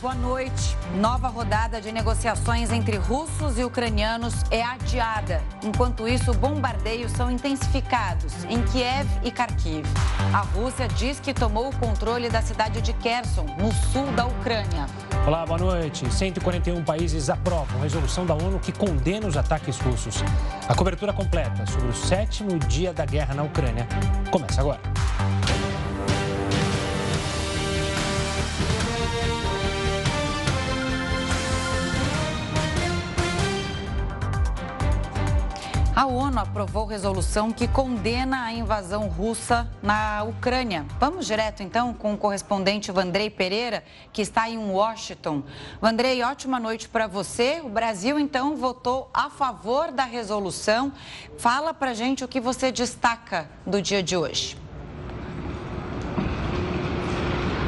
boa noite. Nova rodada de negociações entre russos e ucranianos é adiada. Enquanto isso, bombardeios são intensificados em Kiev e Kharkiv. A Rússia diz que tomou o controle da cidade de Kherson, no sul da Ucrânia. Olá, boa noite. 141 países aprovam resolução da ONU que condena os ataques russos. A cobertura completa sobre o sétimo dia da guerra na Ucrânia começa agora. A ONU aprovou resolução que condena a invasão russa na Ucrânia. Vamos direto então com o correspondente Vandrei Pereira, que está em Washington. Vandrei, ótima noite para você. O Brasil então votou a favor da resolução. Fala para gente o que você destaca do dia de hoje.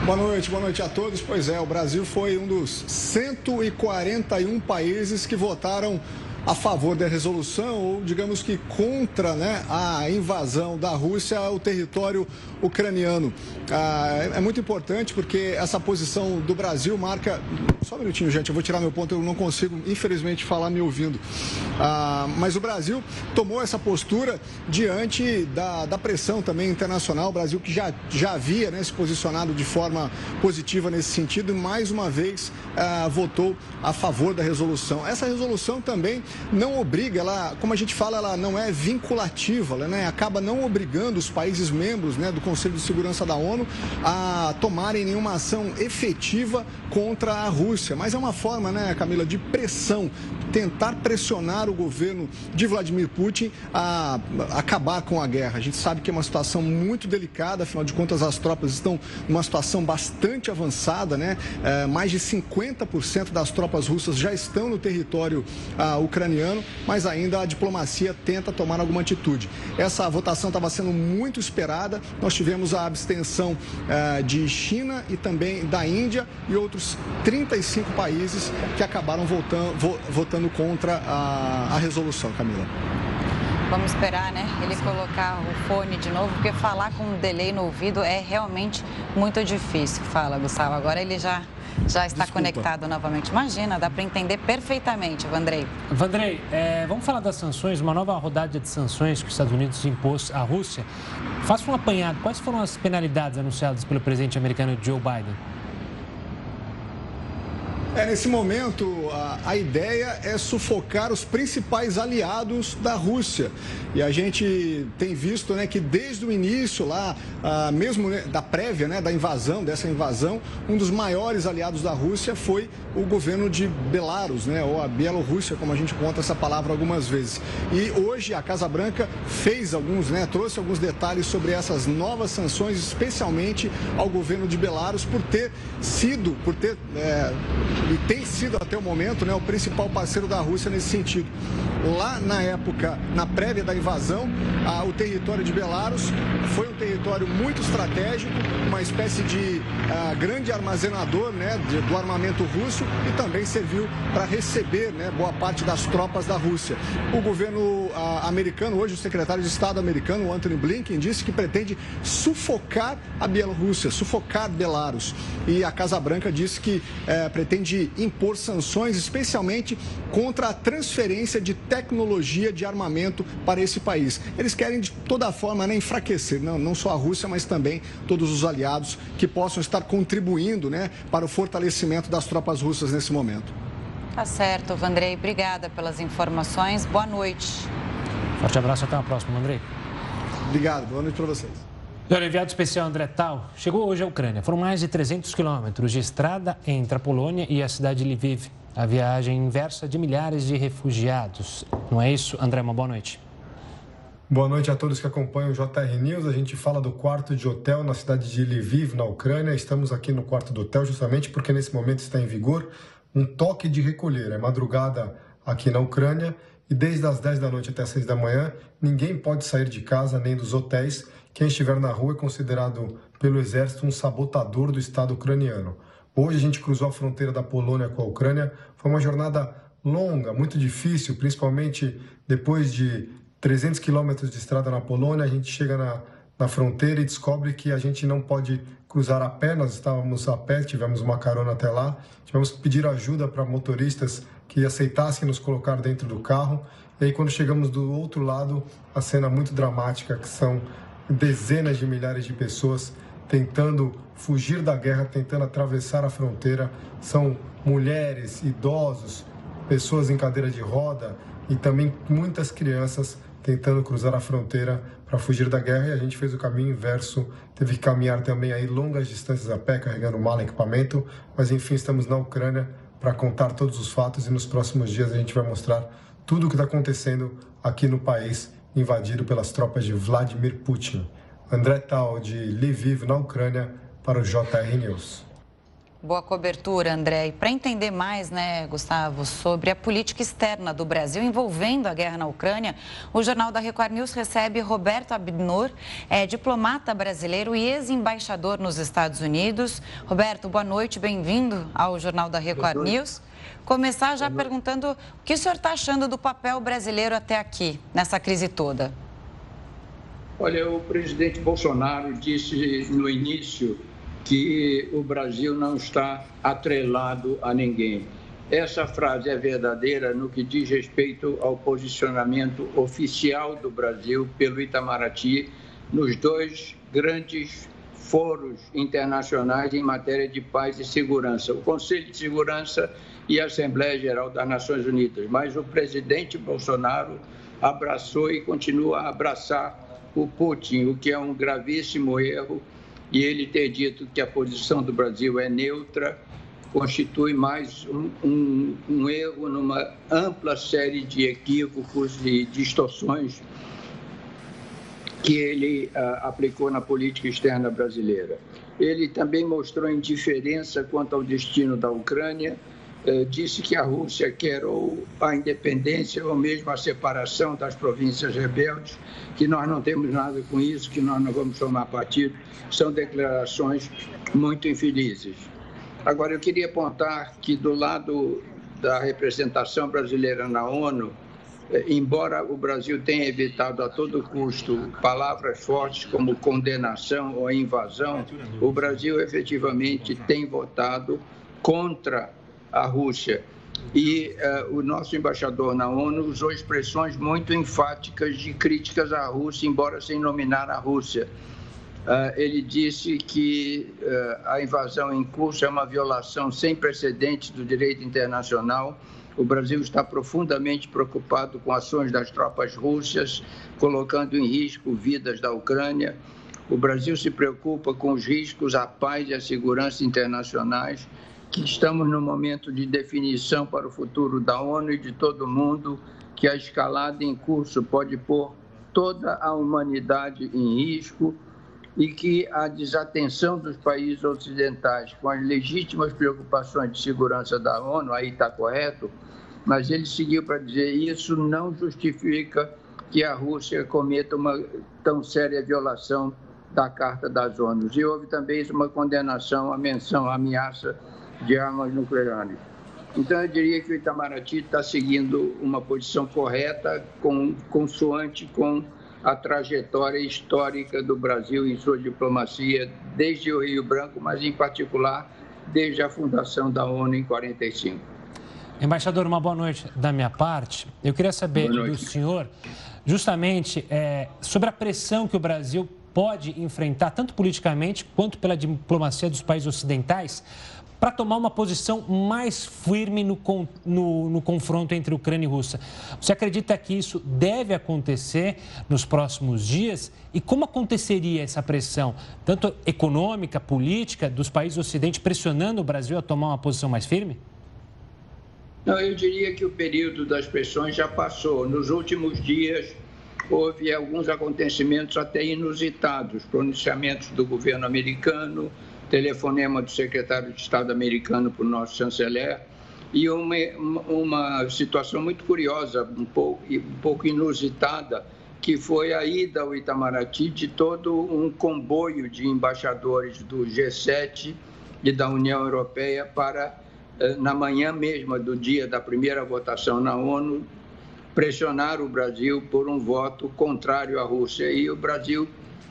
Boa noite, boa noite a todos. Pois é, o Brasil foi um dos 141 países que votaram a favor da resolução ou, digamos que, contra né, a invasão da Rússia ao território ucraniano. Ah, é muito importante porque essa posição do Brasil marca. Só um minutinho, gente, eu vou tirar meu ponto, eu não consigo, infelizmente, falar me ouvindo. Ah, mas o Brasil tomou essa postura diante da, da pressão também internacional. O Brasil que já, já havia né, se posicionado de forma positiva nesse sentido e, mais uma vez, ah, votou a favor da resolução. Essa resolução também não obriga, ela, como a gente fala, ela não é vinculativa, ela né, acaba não obrigando os países membros né, do Conselho de Segurança da ONU a tomarem nenhuma ação efetiva contra a Rússia. Mas é uma forma, né, Camila, de pressão, tentar pressionar o governo de Vladimir Putin a acabar com a guerra. A gente sabe que é uma situação muito delicada, afinal de contas, as tropas estão numa situação bastante avançada, né? É, mais de 50% das tropas russas já estão no território ah, ucraniano ucraniano, mas ainda a diplomacia tenta tomar alguma atitude. Essa votação estava sendo muito esperada. Nós tivemos a abstenção eh, de China e também da Índia e outros 35 países que acabaram votando, votando contra a, a resolução, Camila. Vamos esperar, né? Ele colocar o fone de novo, porque falar com um delay no ouvido é realmente muito difícil. Fala, Gustavo. Agora ele já já está Desculpa. conectado novamente. Imagina, dá para entender perfeitamente, Vandrei. Vandrei, é, vamos falar das sanções, uma nova rodada de sanções que os Estados Unidos impôs à Rússia. Faça um apanhado, quais foram as penalidades anunciadas pelo presidente americano Joe Biden? É, nesse momento, a, a, ideia é sufocar os principais aliados da Rússia. E a gente tem visto né, que desde o início lá, a, mesmo né, da prévia, né, da invasão, dessa invasão, um dos maiores aliados da Rússia foi o governo de Belarus, né, ou a Bielorrússia, como a gente conta essa palavra algumas vezes. E hoje a Casa Branca fez alguns, né, trouxe alguns detalhes sobre essas novas sanções, especialmente ao governo de Belarus, por ter sido, por ter. É, e tem sido até o momento né, o principal parceiro da Rússia nesse sentido. Lá na época, na prévia da invasão, a, o território de Belarus foi um território muito estratégico, uma espécie de a, grande armazenador né, de, do armamento russo e também serviu para receber né, boa parte das tropas da Rússia. O governo a, americano, hoje o secretário de Estado americano, Anthony Blinken, disse que pretende sufocar a Bielorrússia, sufocar Belarus. E a Casa Branca disse que é, pretende impor sanções, especialmente contra a transferência de tecnologia de armamento para esse país. Eles querem, de toda forma, né, enfraquecer, não, não só a Rússia, mas também todos os aliados que possam estar contribuindo né, para o fortalecimento das tropas russas nesse momento. Tá certo, Vandrei. Obrigada pelas informações. Boa noite. Forte abraço, até a próxima, Andrei. Obrigado, boa noite para vocês. O enviado especial André Tal chegou hoje à Ucrânia. Foram mais de 300 quilômetros de estrada entre a Polônia e a cidade de Lviv. A viagem inversa de milhares de refugiados. Não é isso, André? Uma boa noite. Boa noite a todos que acompanham o JR News. A gente fala do quarto de hotel na cidade de Lviv, na Ucrânia. Estamos aqui no quarto do hotel justamente porque nesse momento está em vigor um toque de recolher. É madrugada aqui na Ucrânia e desde as 10 da noite até as 6 da manhã ninguém pode sair de casa nem dos hotéis quem estiver na rua é considerado pelo exército um sabotador do Estado ucraniano. Hoje a gente cruzou a fronteira da Polônia com a Ucrânia. Foi uma jornada longa, muito difícil, principalmente depois de 300 quilômetros de estrada na Polônia. A gente chega na, na fronteira e descobre que a gente não pode cruzar a pé, nós estávamos a pé, tivemos uma carona até lá, tivemos que pedir ajuda para motoristas que aceitassem nos colocar dentro do carro. E aí, quando chegamos do outro lado, a cena muito dramática, que são dezenas de milhares de pessoas tentando fugir da guerra, tentando atravessar a fronteira. São mulheres, idosos, pessoas em cadeira de roda e também muitas crianças tentando cruzar a fronteira para fugir da guerra. E a gente fez o caminho inverso, teve que caminhar também aí longas distâncias a pé, carregando mala, equipamento, mas enfim, estamos na Ucrânia para contar todos os fatos e nos próximos dias a gente vai mostrar tudo o que está acontecendo aqui no país invadido pelas tropas de Vladimir Putin. André Tal, de Lviv, na Ucrânia, para o JR News. Boa cobertura, André. E para entender mais, né, Gustavo, sobre a política externa do Brasil envolvendo a guerra na Ucrânia, o Jornal da Record News recebe Roberto Abnor, é diplomata brasileiro e ex-embaixador nos Estados Unidos. Roberto, boa noite, bem-vindo ao Jornal da Record News. Começar já perguntando o que o senhor está achando do papel brasileiro até aqui, nessa crise toda. Olha, o presidente Bolsonaro disse no início que o Brasil não está atrelado a ninguém. Essa frase é verdadeira no que diz respeito ao posicionamento oficial do Brasil pelo Itamaraty nos dois grandes foros internacionais em matéria de paz e segurança, o Conselho de Segurança e a Assembleia Geral das Nações Unidas. Mas o presidente Bolsonaro abraçou e continua a abraçar o Putin, o que é um gravíssimo erro e ele ter dito que a posição do Brasil é neutra constitui mais um, um, um erro numa ampla série de equívocos e distorções que ele uh, aplicou na política externa brasileira. Ele também mostrou indiferença quanto ao destino da Ucrânia, disse que a Rússia quer ou a independência ou mesmo a separação das províncias rebeldes, que nós não temos nada com isso, que nós não vamos tomar partido são declarações muito infelizes. Agora, eu queria apontar que, do lado da representação brasileira na ONU, eh, embora o Brasil tenha evitado a todo custo palavras fortes como condenação ou invasão, o Brasil efetivamente tem votado contra a Rússia. E uh, o nosso embaixador na ONU usou expressões muito enfáticas de críticas à Rússia, embora sem nominar a Rússia. Uh, ele disse que uh, a invasão em curso é uma violação sem precedentes do direito internacional. O Brasil está profundamente preocupado com ações das tropas russas, colocando em risco vidas da Ucrânia. O Brasil se preocupa com os riscos à paz e à segurança internacionais, que estamos no momento de definição para o futuro da ONU e de todo mundo, que a escalada em curso pode pôr toda a humanidade em risco e que a desatenção dos países ocidentais com as legítimas preocupações de segurança da ONU, aí está correto, mas ele seguiu para dizer isso não justifica que a Rússia cometa uma tão séria violação da Carta das ONU. E houve também uma condenação, a menção, a ameaça de armas nucleares. Então, eu diria que o Itamaraty está seguindo uma posição correta, com, consoante com a trajetória histórica do Brasil em sua diplomacia, desde o Rio Branco, mas em particular desde a fundação da ONU em 45. Embaixador, uma boa noite da minha parte. Eu queria saber do senhor justamente é, sobre a pressão que o Brasil pode enfrentar, tanto politicamente quanto pela diplomacia dos países ocidentais, para tomar uma posição mais firme no, no, no, confronto entre Ucrânia e Rússia. Você acredita que isso deve acontecer nos próximos dias? E como aconteceria essa pressão, tanto econômica, política, dos países ocidentes pressionando o Brasil a tomar uma posição mais firme? Não, eu diria que o período das pressões já passou. Nos últimos dias, houve alguns acontecimentos até inusitados pronunciamentos do governo americano, telefonema do secretário de Estado americano para o nosso chanceler e uma, uma situação muito curiosa, um pouco, um pouco inusitada, que foi a ida ao Itamaraty de todo um comboio de embaixadores do G7 e da União Europeia para, eh, na manhã mesma do dia da primeira votação na ONU, pressionar o Brasil por um voto contrário à Rússia. E o Brasil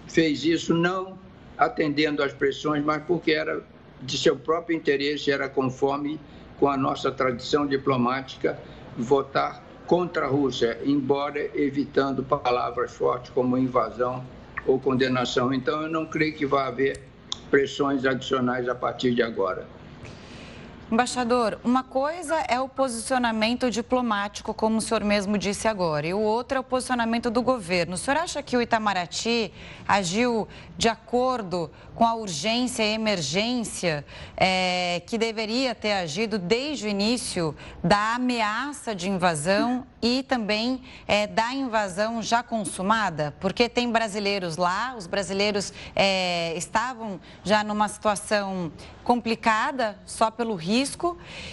fez isso não atendendo às pressões, mas porque era de seu próprio interesse, era conforme com a nossa tradição diplomática votar contra a Rússia, embora evitando palavras fortes como invasão ou condenação. Então, eu não creio que vai haver pressões adicionais a partir de agora. Embaixador, uma coisa é o posicionamento diplomático, como o senhor mesmo disse agora, e o outro é o posicionamento do governo. O senhor acha que o Itamaraty agiu de acordo com a urgência e emergência é, que deveria ter agido desde o início da ameaça de invasão e também é, da invasão já consumada? Porque tem brasileiros lá, os brasileiros é, estavam já numa situação complicada só pelo risco.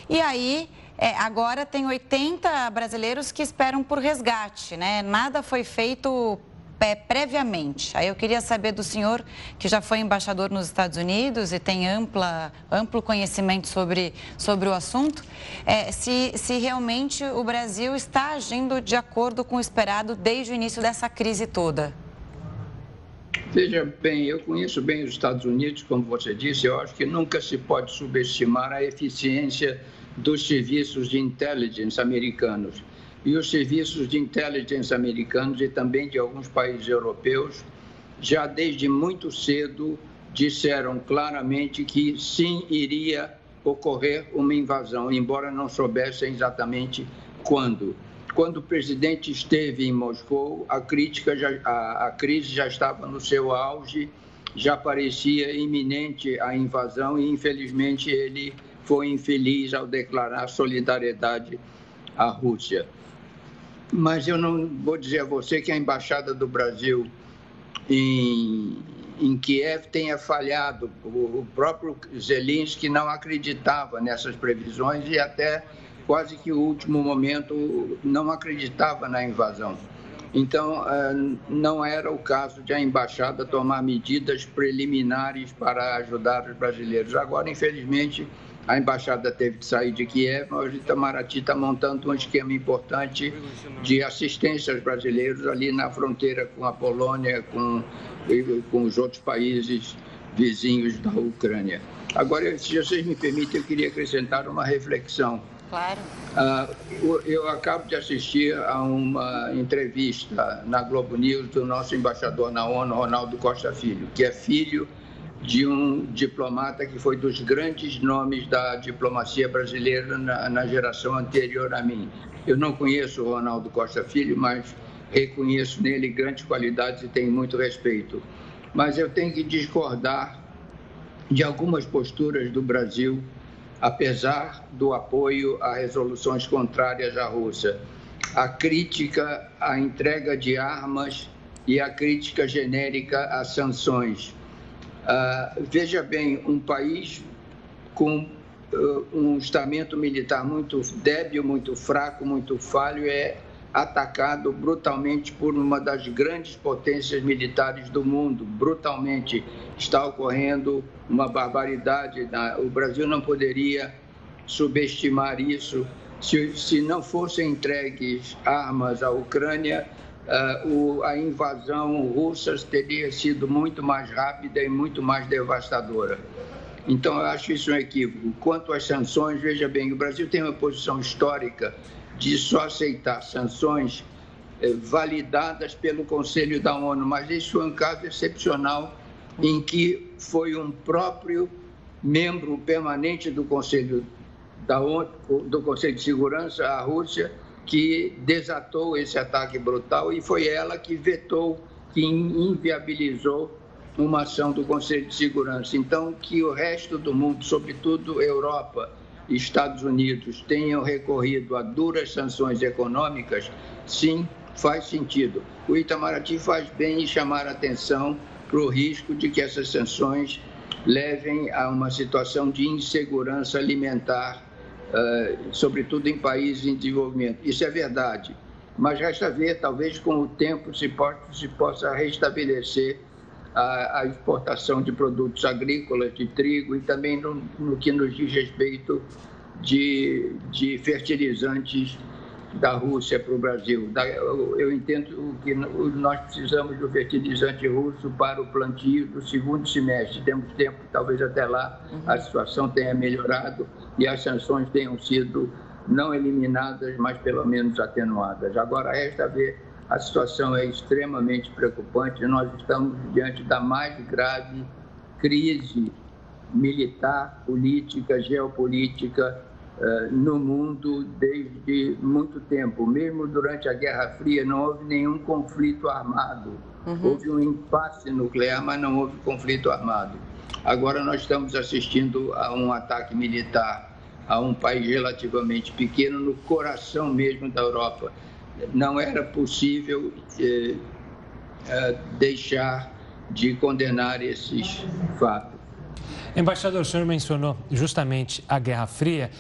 E aí, é, agora tem 80 brasileiros que esperam por resgate, né? Nada foi feito é, previamente. Aí eu queria saber do senhor, que já foi embaixador nos Estados Unidos e tem ampla, amplo conhecimento sobre, sobre o assunto, é, se, se realmente o Brasil está agindo de acordo com o esperado desde o início dessa crise toda. Veja bem, eu conheço bem os Estados Unidos, como você disse, eu acho que nunca se pode subestimar a eficiência dos serviços de intelligence americanos. E os serviços de intelligence americanos e também de alguns países europeus já desde muito cedo disseram claramente que sim iria ocorrer uma invasão, embora não soubessem exatamente quando. Quando o presidente esteve em Moscou, a, crítica já, a, a crise já estava no seu auge, já parecia iminente a invasão e, infelizmente, ele foi infeliz ao declarar solidariedade à Rússia. Mas eu não vou dizer a você que a embaixada do Brasil em, em Kiev tenha falhado. O, o próprio Zelensky não acreditava nessas previsões e até quase que o último momento não acreditava na invasão. Então, eh, não era o caso de a embaixada tomar medidas preliminares para ajudar os brasileiros. Agora, infelizmente, a embaixada teve que sair de Kiev, mas o Itamaraty está montando um esquema importante de assistência aos brasileiros ali na fronteira com a Polônia, com, com os outros países vizinhos da Ucrânia. Agora, se vocês me permitem, eu queria acrescentar uma reflexão. Claro. Uh, eu acabo de assistir a uma entrevista na Globo News do nosso embaixador na ONU, Ronaldo Costa Filho, que é filho de um diplomata que foi dos grandes nomes da diplomacia brasileira na, na geração anterior a mim. Eu não conheço o Ronaldo Costa Filho, mas reconheço nele grandes qualidades e tenho muito respeito. Mas eu tenho que discordar de algumas posturas do Brasil apesar do apoio a resoluções contrárias à Rússia. A crítica à entrega de armas e a crítica genérica às sanções. Uh, veja bem, um país com uh, um estamento militar muito débil, muito fraco, muito falho, é atacado brutalmente por uma das grandes potências militares do mundo. Brutalmente está ocorrendo uma barbaridade. O Brasil não poderia subestimar isso. Se, não fossem entregues armas à Ucrânia, o, a invasão russa teria sido muito mais rápida e muito mais devastadora. Então, eu acho isso um equívoco. Quanto às sanções, veja bem, o Brasil tem uma posição histórica de só aceitar sanções eh, validadas pelo Conselho da ONU, mas isso foi um caso excepcional em que foi um próprio membro permanente do Conselho da ONU, do Conselho de Segurança, a Rússia, que desatou esse ataque brutal e foi ela que vetou, que inviabilizou uma ação do Conselho de Segurança. Então, que o resto do mundo, sobretudo Europa, Estados Unidos tenham recorrido a duras sanções econômicas, sim, faz sentido. O Itamaraty faz bem em chamar atenção para o risco de que essas sanções levem a uma situação de insegurança alimentar, uh, sobretudo em países em desenvolvimento. Isso é verdade, mas resta ver, talvez com o tempo se possa restabelecer a, a, exportação de produtos agrícolas, de trigo e também no, no que nos diz respeito de, de fertilizantes da Rússia para o Brasil. Eu entendo que nós precisamos do fertilizante russo para o plantio do segundo semestre. Temos tempo, talvez até lá a situação tenha melhorado e as sanções tenham sido não eliminadas, mas pelo menos atenuadas. Agora, resta ver, a situação é extremamente preocupante. Nós estamos diante da mais grave crise militar, política, geopolítica uh, no mundo desde muito tempo. Mesmo durante a Guerra Fria, não houve nenhum conflito armado. Uhum. Houve um impasse nuclear, mas não houve conflito armado. Agora nós estamos assistindo a um ataque militar a um país relativamente pequeno, no coração mesmo da Europa. Não era possível eh, eh, deixar de condenar esses fatos. Embaixador, o senhor mencionou justamente a Guerra Fria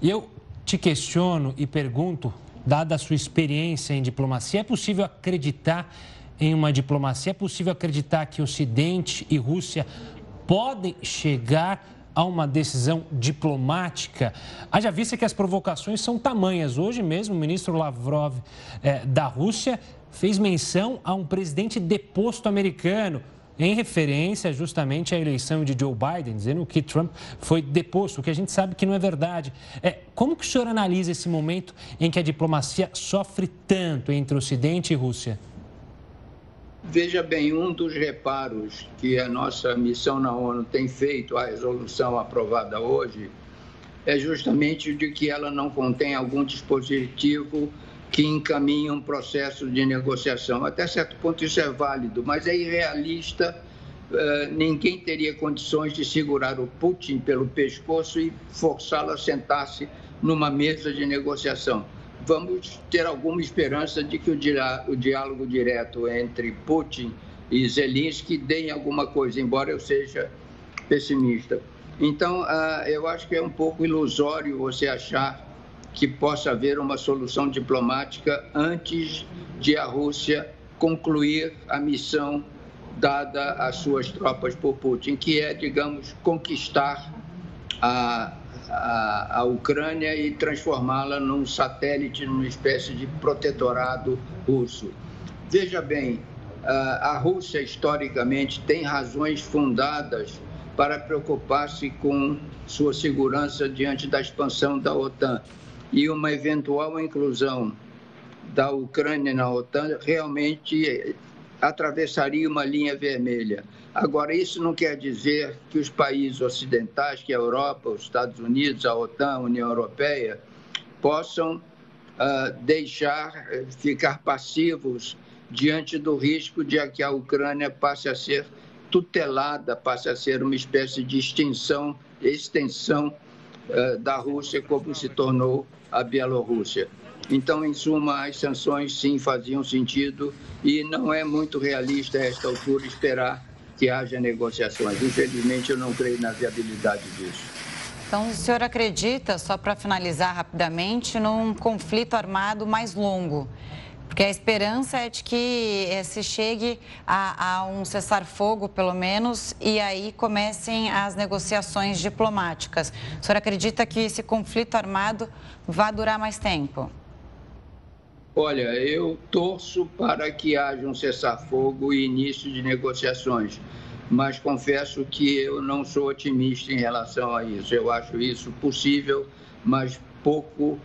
e eu te questiono e pergunto, dada a sua experiência em diplomacia, é possível acreditar em uma diplomacia? É possível acreditar que Ocidente e Rússia podem chegar a uma decisão diplomática? Haja vista que as provocações são tamanhas. Hoje mesmo, o ministro Lavrov eh, da Rússia fez menção a um presidente deposto americano em referência justamente à eleição de Joe Biden, dizendo que Trump foi deposto, o que a gente sabe que não é verdade. É, como que o senhor analisa esse momento em que a diplomacia sofre tanto entre Ocidente e Rússia? Veja bem, um dos reparos que a nossa missão na ONU tem feito à resolução aprovada hoje é justamente de que ela não contém algum dispositivo que encaminha um processo de negociação. Até certo ponto isso é válido, mas é irrealista. Uh, ninguém teria condições de segurar o Putin pelo pescoço e forçá-lo a sentar-se numa mesa de negociação. Vamos ter alguma esperança de que o, o diálogo direto entre Putin e Zelensky dê alguma coisa, embora eu seja pessimista. Então, uh, eu acho que é um pouco ilusório você achar que possa haver uma solução diplomática antes de a Rússia concluir a missão dada às suas tropas por Putin, que é, digamos, conquistar a, a, a Ucrânia e transformá-la num satélite, numa espécie de protetorado russo. Veja bem, a Rússia historicamente tem razões fundadas para preocupar-se com sua segurança diante da expansão da OTAN e uma eventual inclusão da Ucrânia na OTAN realmente atravessaria uma linha vermelha. Agora, isso não quer dizer que os países ocidentais, que a Europa, os Estados Unidos, a OTAN, a União Europeia, possam uh, deixar, eh, ficar passivos diante do risco de que a Ucrânia passe a ser tutelada, passe a ser uma espécie de extinção, extensão uh, da Rússia, como se tornou a Bielorrússia. Então, em suma, as sanções sim faziam sentido e não é muito realista a esta altura esperar que haja negociações. Infelizmente, eu não creio na viabilidade disso. Então, o senhor acredita, só para finalizar rapidamente, num conflito armado mais longo? Porque a esperança é de que eh, se chegue a, a um cessar-fogo, pelo menos, e aí comecem as negociações diplomáticas. O senhor acredita que esse conflito armado vai durar mais tempo? Olha, eu torço para que haja um cessar-fogo e início de negociações, mas confesso que eu não sou otimista em relação a isso. Eu acho isso possível, mas pouco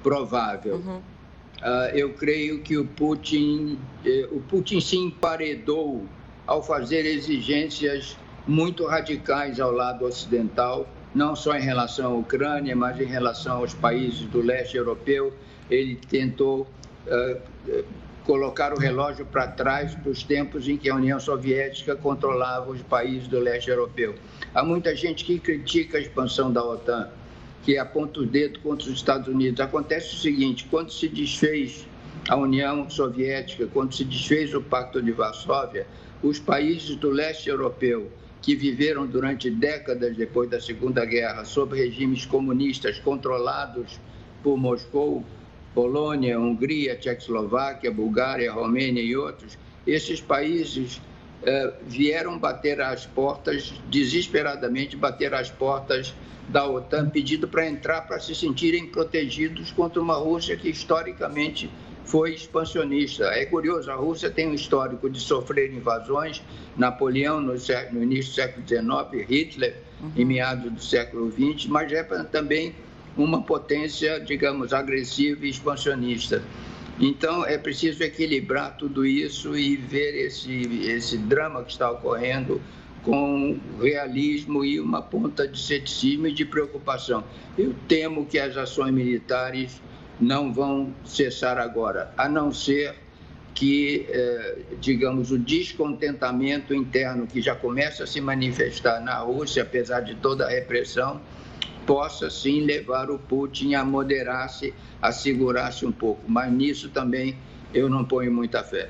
provável. Uhum. Uh, eu creio que o Putin, eh, o Putin se emparedou ao fazer exigências muito radicais ao lado ocidental, não só em relação à Ucrânia, mas em relação aos países do leste europeu. Ele tentou colocar o relógio para trás para os tempos em que a União Soviética controlava os países do leste europeu. Há muita gente que critica a expansão da OTAN que aponta o dedo contra os Estados Unidos. Acontece o seguinte: quando se desfez a União Soviética, quando se desfez o Pacto de Varsóvia, os países do leste europeu que viveram durante décadas depois da Segunda Guerra sob regimes comunistas controlados por Moscou, Polônia, Hungria, Tchecoslováquia, Bulgária, Romênia e outros, esses países eh, vieram bater às portas, desesperadamente bater às portas da OTAN, pedindo para entrar para se sentirem protegidos contra uma Rússia que historicamente foi expansionista. É curioso, a Rússia tem um histórico de sofrer invasões, Napoleão no, século, no início do século XIX, Hitler uhum. em meados do século XX, mas é também uma potência, digamos, agressiva e expansionista. Então, é preciso equilibrar tudo isso e ver esse, esse drama que está ocorrendo com realismo e uma ponta de ceticismo e de preocupação. Eu temo que as ações militares não vão cessar agora, a não ser que, eh, digamos, o descontentamento interno que já começa a se manifestar na Rússia, apesar de toda a repressão, possa sim levar o Putin a moderar-se, a segurar-se um pouco. Mas nisso também eu não ponho muita fé.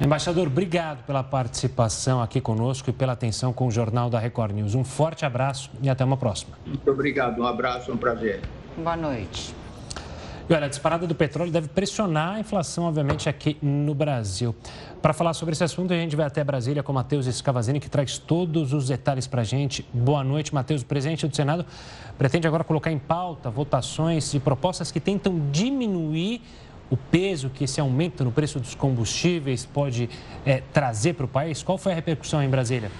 Embaixador, obrigado pela participação aqui conosco e pela atenção com o Jornal da Record News. Um forte abraço e até uma próxima. Muito obrigado, um abraço, um prazer. Boa noite. E olha, a disparada do petróleo deve pressionar a inflação, obviamente, aqui no Brasil. Para falar sobre esse assunto, a gente vai até Brasília com Matheus Escavazini, que traz todos os detalhes para a gente. Boa noite, Matheus. O presidente do Senado pretende agora colocar em pauta votações e propostas que tentam diminuir o peso que esse aumento no preço dos combustíveis pode é, trazer para o país. Qual foi a repercussão em Brasília?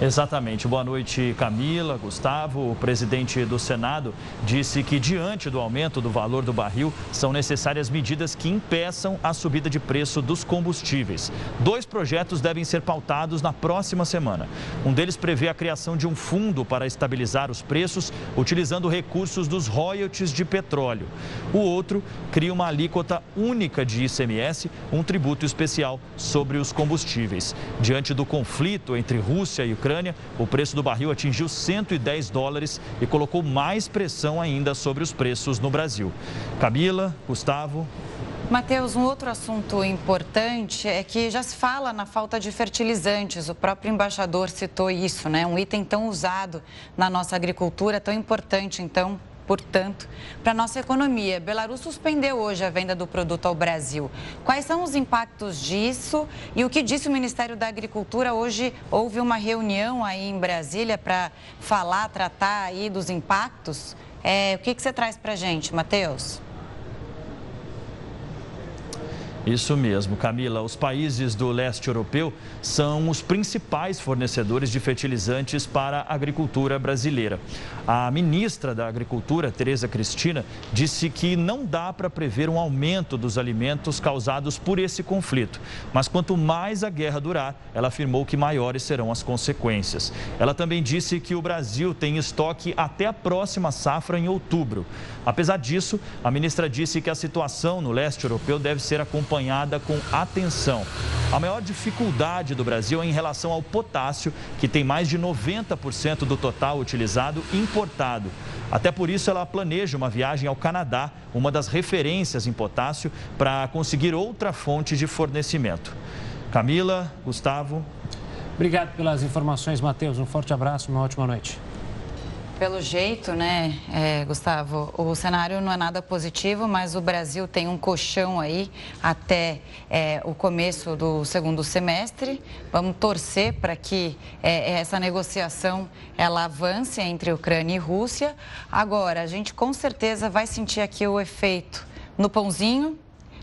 Exatamente. Boa noite, Camila, Gustavo. O presidente do Senado disse que, diante do aumento do valor do barril, são necessárias medidas que impeçam a subida de preço dos combustíveis. Dois projetos devem ser pautados na próxima semana. Um deles prevê a criação de um fundo para estabilizar os preços, utilizando recursos dos royalties de petróleo. O outro cria uma alíquota única de ICMS, um tributo especial sobre os combustíveis. Diante do conflito entre Rússia e Ucrânia, Ucrânia, o preço do barril atingiu 110 dólares e colocou mais pressão ainda sobre os preços no Brasil. Camila, Gustavo. Mateus, um outro assunto importante é que já se fala na falta de fertilizantes. O próprio embaixador citou isso, né? Um item tão usado na nossa agricultura, tão importante, então, portanto, para a nossa economia. Belarus suspendeu hoje a venda do produto ao Brasil. Quais são os impactos disso e o que disse o Ministério da Agricultura? Hoje houve uma reunião aí em Brasília para falar, tratar aí dos impactos. É, o que, que você traz para a gente, Matheus? Isso mesmo, Camila. Os países do leste europeu são os principais fornecedores de fertilizantes para a agricultura brasileira. A ministra da Agricultura, Tereza Cristina, disse que não dá para prever um aumento dos alimentos causados por esse conflito. Mas quanto mais a guerra durar, ela afirmou que maiores serão as consequências. Ela também disse que o Brasil tem estoque até a próxima safra em outubro. Apesar disso, a ministra disse que a situação no leste europeu deve ser acompanhada acompanhada com atenção. A maior dificuldade do Brasil é em relação ao potássio, que tem mais de 90% do total utilizado importado. Até por isso, ela planeja uma viagem ao Canadá, uma das referências em potássio, para conseguir outra fonte de fornecimento. Camila, Gustavo. Obrigado pelas informações, Matheus. Um forte abraço, uma ótima noite. Pelo jeito, né, é, Gustavo, o cenário não é nada positivo, mas o Brasil tem um colchão aí até é, o começo do segundo semestre. Vamos torcer para que é, essa negociação ela avance entre Ucrânia e Rússia. Agora, a gente com certeza vai sentir aqui o efeito no pãozinho,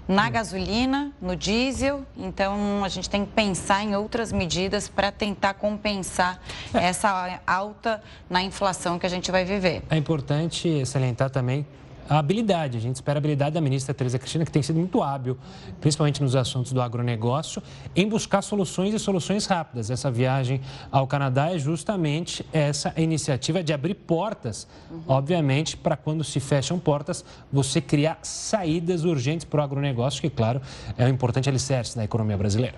na gasolina, no diesel. Então, a gente tem que pensar em outras medidas para tentar compensar essa alta na inflação que a gente vai viver. É importante salientar também a habilidade. A gente espera a habilidade da ministra Tereza Cristina, que tem sido muito hábil, principalmente nos assuntos do agronegócio, em buscar soluções e soluções rápidas. Essa viagem ao Canadá é justamente essa iniciativa de abrir portas, uhum. obviamente, para quando se fecham portas, você criar saídas urgentes para o agronegócio, que, claro, é um importante alicerce da economia brasileira.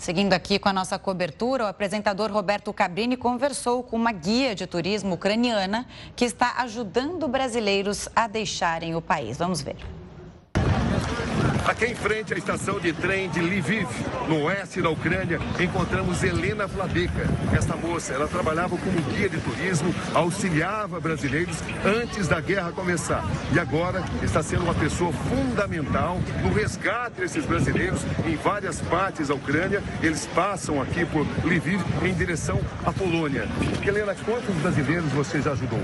Seguindo aqui com a nossa cobertura, o apresentador Roberto Cabrini conversou com uma guia de turismo ucraniana que está ajudando brasileiros a deixarem o país. Vamos ver. Aqui em frente à estação de trem de Lviv, no oeste da Ucrânia, encontramos Helena Vladeca. Esta moça, ela trabalhava como guia de turismo, auxiliava brasileiros antes da guerra começar. E agora está sendo uma pessoa fundamental no resgate desses brasileiros em várias partes da Ucrânia. Eles passam aqui por Lviv em direção à Polônia. Helena, quantos brasileiros você já ajudou?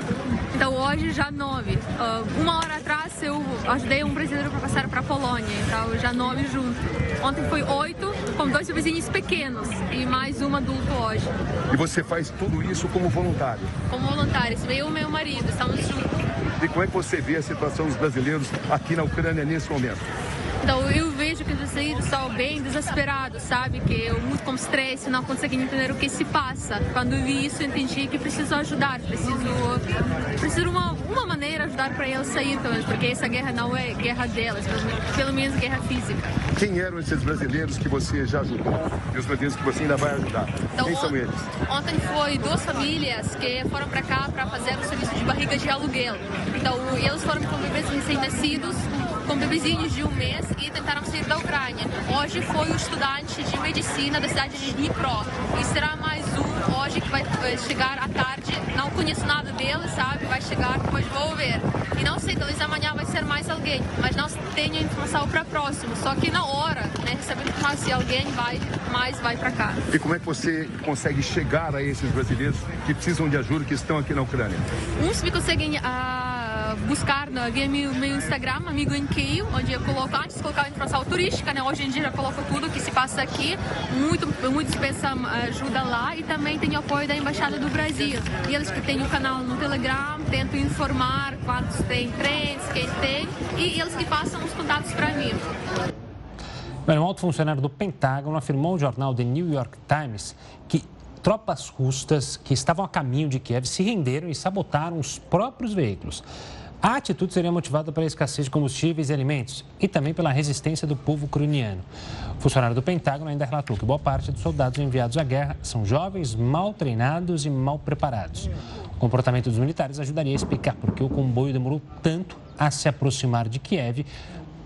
Então hoje já nove. Uh, uma hora atrás eu ajudei um brasileiro para passar para a Polônia, então já nove juntos. Ontem foi oito, com dois vizinhos pequenos e mais um adulto hoje. E você faz tudo isso como voluntário? Como voluntário, eu e meu marido, estamos juntos. E como é que você vê a situação dos brasileiros aqui na Ucrânia nesse momento? Então eu os estão bem desesperados, sabe? Que eu muito com estresse, não conseguem entender o que se passa. Quando vi isso, entendi que preciso ajudar, preciso, preciso uma uma maneira ajudar para eles sair, porque essa guerra não é guerra delas, pelo menos guerra física. Quem eram esses brasileiros que você já ajudou e os brasileiros que você ainda vai ajudar? Então, Quem são eles? Ontem foi duas famílias que foram para cá para fazer o serviço de barriga de aluguel. Então eles foram com bebês recém-nascidos com bebezinhos de um mês e tentaram sair da Ucrânia. Hoje foi o estudante de medicina da cidade de Dnipro e será mais um hoje que vai chegar à tarde. Não conheço nada dele, sabe? Vai chegar, depois vou ver. E não sei, talvez amanhã vai ser mais alguém, mas não tenho informação para próximo. Só que na hora, né, recebendo informação se alguém vai, mais vai para cá. E como é que você consegue chegar a esses brasileiros que precisam de ajuda, que estão aqui na Ucrânia? Uns me conseguem. Uh, buscar no, via meu, meu Instagram, Amigo Kiev, onde eu coloco, antes colocava informação turística, né? Hoje em dia eu coloco tudo que se passa aqui, muito, muitos pensam ajuda lá e também tem apoio da Embaixada do Brasil. E eles que têm o canal no Telegram, tentam informar quantos tem trens, quem tem, e eles que passam os contatos para mim. um alto funcionário do Pentágono afirmou ao jornal The New York Times que tropas russas que estavam a caminho de Kiev se renderam e sabotaram os próprios veículos. A atitude seria motivada pela escassez de combustíveis e alimentos e também pela resistência do povo ucraniano. O funcionário do Pentágono ainda relatou que boa parte dos soldados enviados à guerra são jovens, mal treinados e mal preparados. O comportamento dos militares ajudaria a explicar por que o comboio demorou tanto a se aproximar de Kiev.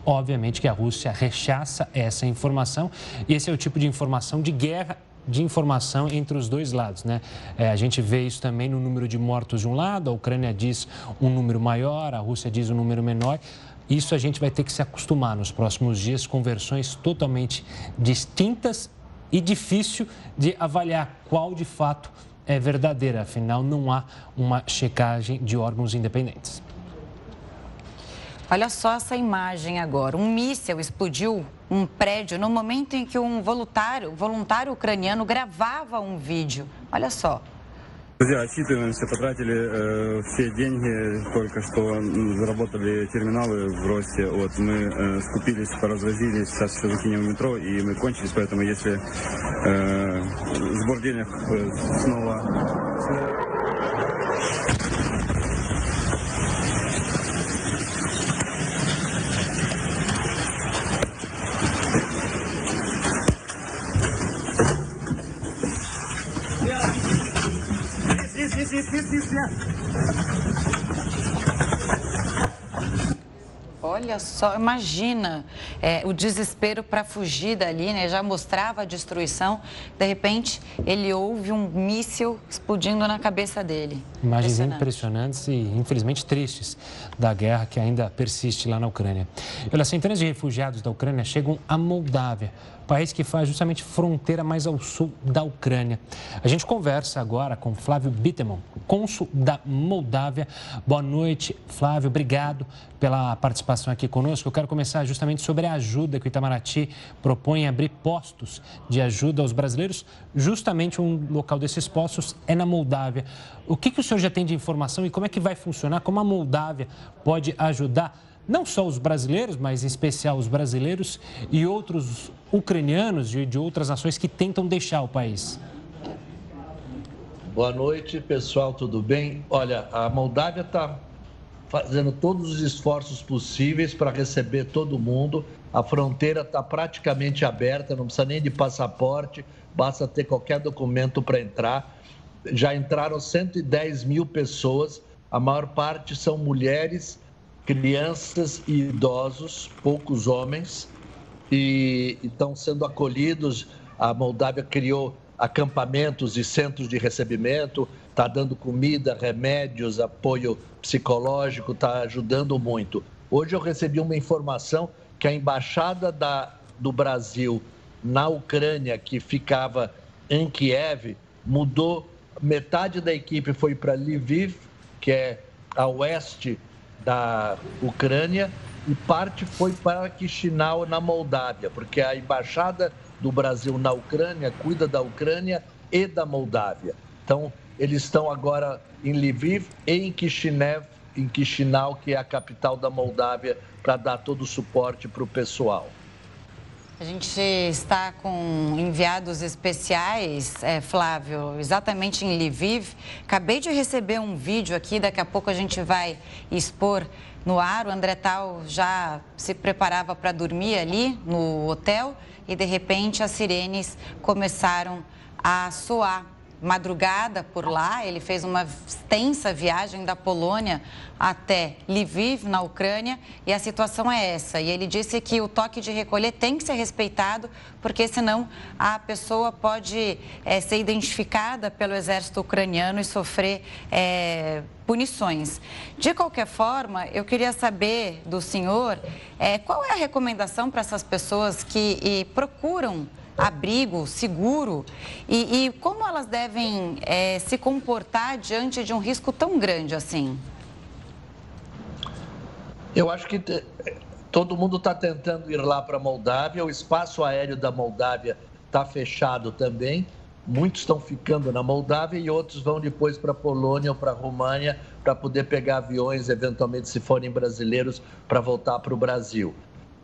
Obviamente que a Rússia rechaça essa informação e esse é o tipo de informação de guerra de informação entre os dois lados. Né? É, a gente vê isso também no número de mortos de um lado, a Ucrânia diz um número maior, a Rússia diz um número menor. Isso a gente vai ter que se acostumar nos próximos dias com versões totalmente distintas e difícil de avaliar qual de fato é verdadeira, afinal não há uma checagem de órgãos independentes. Olha só essa imagem agora. Um míssil explodiu um prédio no momento em que um voluntário, voluntário ucraniano gravava um vídeo. Olha só. Друзья, отчитываемся, потратили э, все деньги, только что заработали терминалы в росте. Вот мы э, скупились, поразразились, сейчас все закинем в метро, и мы кончились, поэтому если э, сбор денег э, снова... Olha só, imagina é, o desespero para fugir dali, né? Já mostrava a destruição. De repente, ele ouve um míssil explodindo na cabeça dele. Imagens impressionantes e, infelizmente, tristes da guerra que ainda persiste lá na Ucrânia. Olha, centenas de refugiados da Ucrânia chegam à Moldávia país que faz justamente fronteira mais ao sul da Ucrânia. A gente conversa agora com Flávio Bittemon, cônsul da Moldávia. Boa noite, Flávio. Obrigado pela participação aqui conosco. Eu quero começar justamente sobre a ajuda que o Itamaraty propõe abrir postos de ajuda aos brasileiros. Justamente um local desses postos é na Moldávia. O que, que o senhor já tem de informação e como é que vai funcionar? Como a Moldávia pode ajudar? Não só os brasileiros, mas em especial os brasileiros e outros ucranianos de, de outras nações que tentam deixar o país. Boa noite, pessoal, tudo bem? Olha, a Moldávia está fazendo todos os esforços possíveis para receber todo mundo. A fronteira está praticamente aberta, não precisa nem de passaporte, basta ter qualquer documento para entrar. Já entraram 110 mil pessoas, a maior parte são mulheres crianças e idosos, poucos homens, e estão sendo acolhidos. A Moldávia criou acampamentos e centros de recebimento, está dando comida, remédios, apoio psicológico, está ajudando muito. Hoje eu recebi uma informação que a embaixada da, do Brasil na Ucrânia, que ficava em Kiev, mudou. Metade da equipe foi para Lviv, que é a oeste da Ucrânia, e parte foi para Chisinau, na Moldávia, porque a embaixada do Brasil na Ucrânia cuida da Ucrânia e da Moldávia. Então, eles estão agora em Lviv e em Kishinev, em Chisinau, que é a capital da Moldávia, para dar todo o suporte para o pessoal. A gente está com enviados especiais, é, Flávio, exatamente em Lviv. Acabei de receber um vídeo aqui, daqui a pouco a gente vai expor no ar. O André Tal já se preparava para dormir ali no hotel e, de repente, as sirenes começaram a soar madrugada por lá. Ele fez uma extensa viagem da Polônia até Lviv, na Ucrânia, e a situação é essa. E ele disse que o toque de recolher tem que ser respeitado, porque senão a pessoa pode é, ser identificada pelo exército ucraniano e sofrer é, punições. De qualquer forma, eu queria saber do senhor é, qual é a recomendação para essas pessoas que procuram abrigo, seguro, e, e como elas devem é, se comportar diante de um risco tão grande assim? Eu acho que todo mundo está tentando ir lá para a Moldávia, o espaço aéreo da Moldávia está fechado também. Muitos estão ficando na Moldávia e outros vão depois para a Polônia ou para a România para poder pegar aviões, eventualmente, se forem brasileiros, para voltar para o Brasil.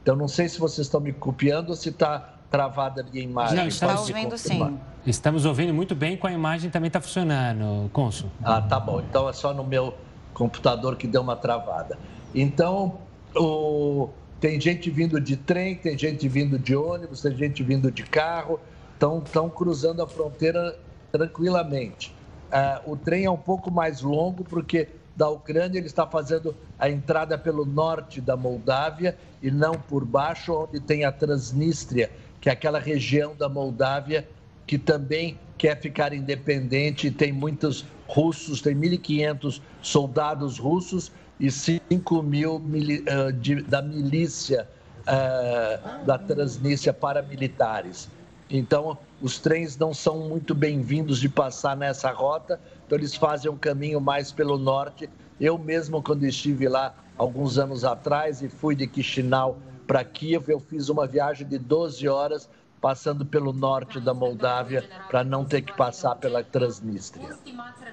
Então, não sei se vocês estão me copiando ou se está travada ali a imagem. Não, estamos ouvindo sim. Estamos ouvindo muito bem, com a imagem também está funcionando, Consul. Ah, tá bom. Então é só no meu computador que deu uma travada. Então, o... tem gente vindo de trem, tem gente vindo de ônibus, tem gente vindo de carro, estão cruzando a fronteira tranquilamente. Ah, o trem é um pouco mais longo porque da Ucrânia, ele está fazendo a entrada pelo norte da Moldávia e não por baixo, onde tem a Transnistria, que é aquela região da Moldávia que também quer ficar independente. Tem muitos russos, tem 1.500 soldados russos e 5 mil uh, de, da milícia uh, da Transnistria paramilitares. Então, os trens não são muito bem-vindos de passar nessa rota, então eles fazem um caminho mais pelo norte. Eu mesmo, quando estive lá alguns anos atrás e fui de Chisinau para Kiev, eu fiz uma viagem de 12 horas passando pelo norte da Moldávia para não ter que passar pela Transnistria.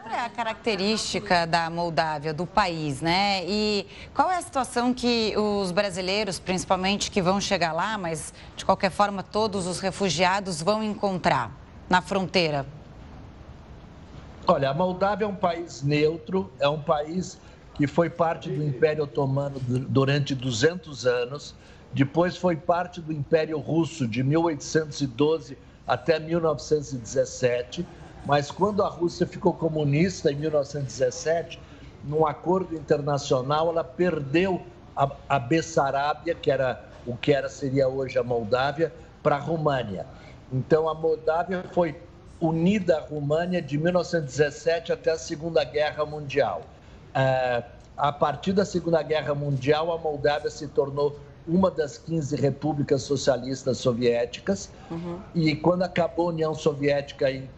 Qual é a característica da Moldávia, do país, né? E qual é a situação que os brasileiros, principalmente que vão chegar lá, mas de qualquer forma todos os refugiados vão encontrar na fronteira? Olha, a Moldávia é um país neutro, é um país que foi parte do Império Otomano durante 200 anos depois foi parte do Império Russo de 1812 até 1917, mas quando a Rússia ficou comunista em 1917, num acordo internacional, ela perdeu a, a Bessarabia, que era o que era seria hoje a Moldávia, para a România. Então a Moldávia foi unida à România de 1917 até a Segunda Guerra Mundial. É, a partir da Segunda Guerra Mundial, a Moldávia se tornou uma das 15 repúblicas socialistas soviéticas. Uhum. E quando acabou a União Soviética em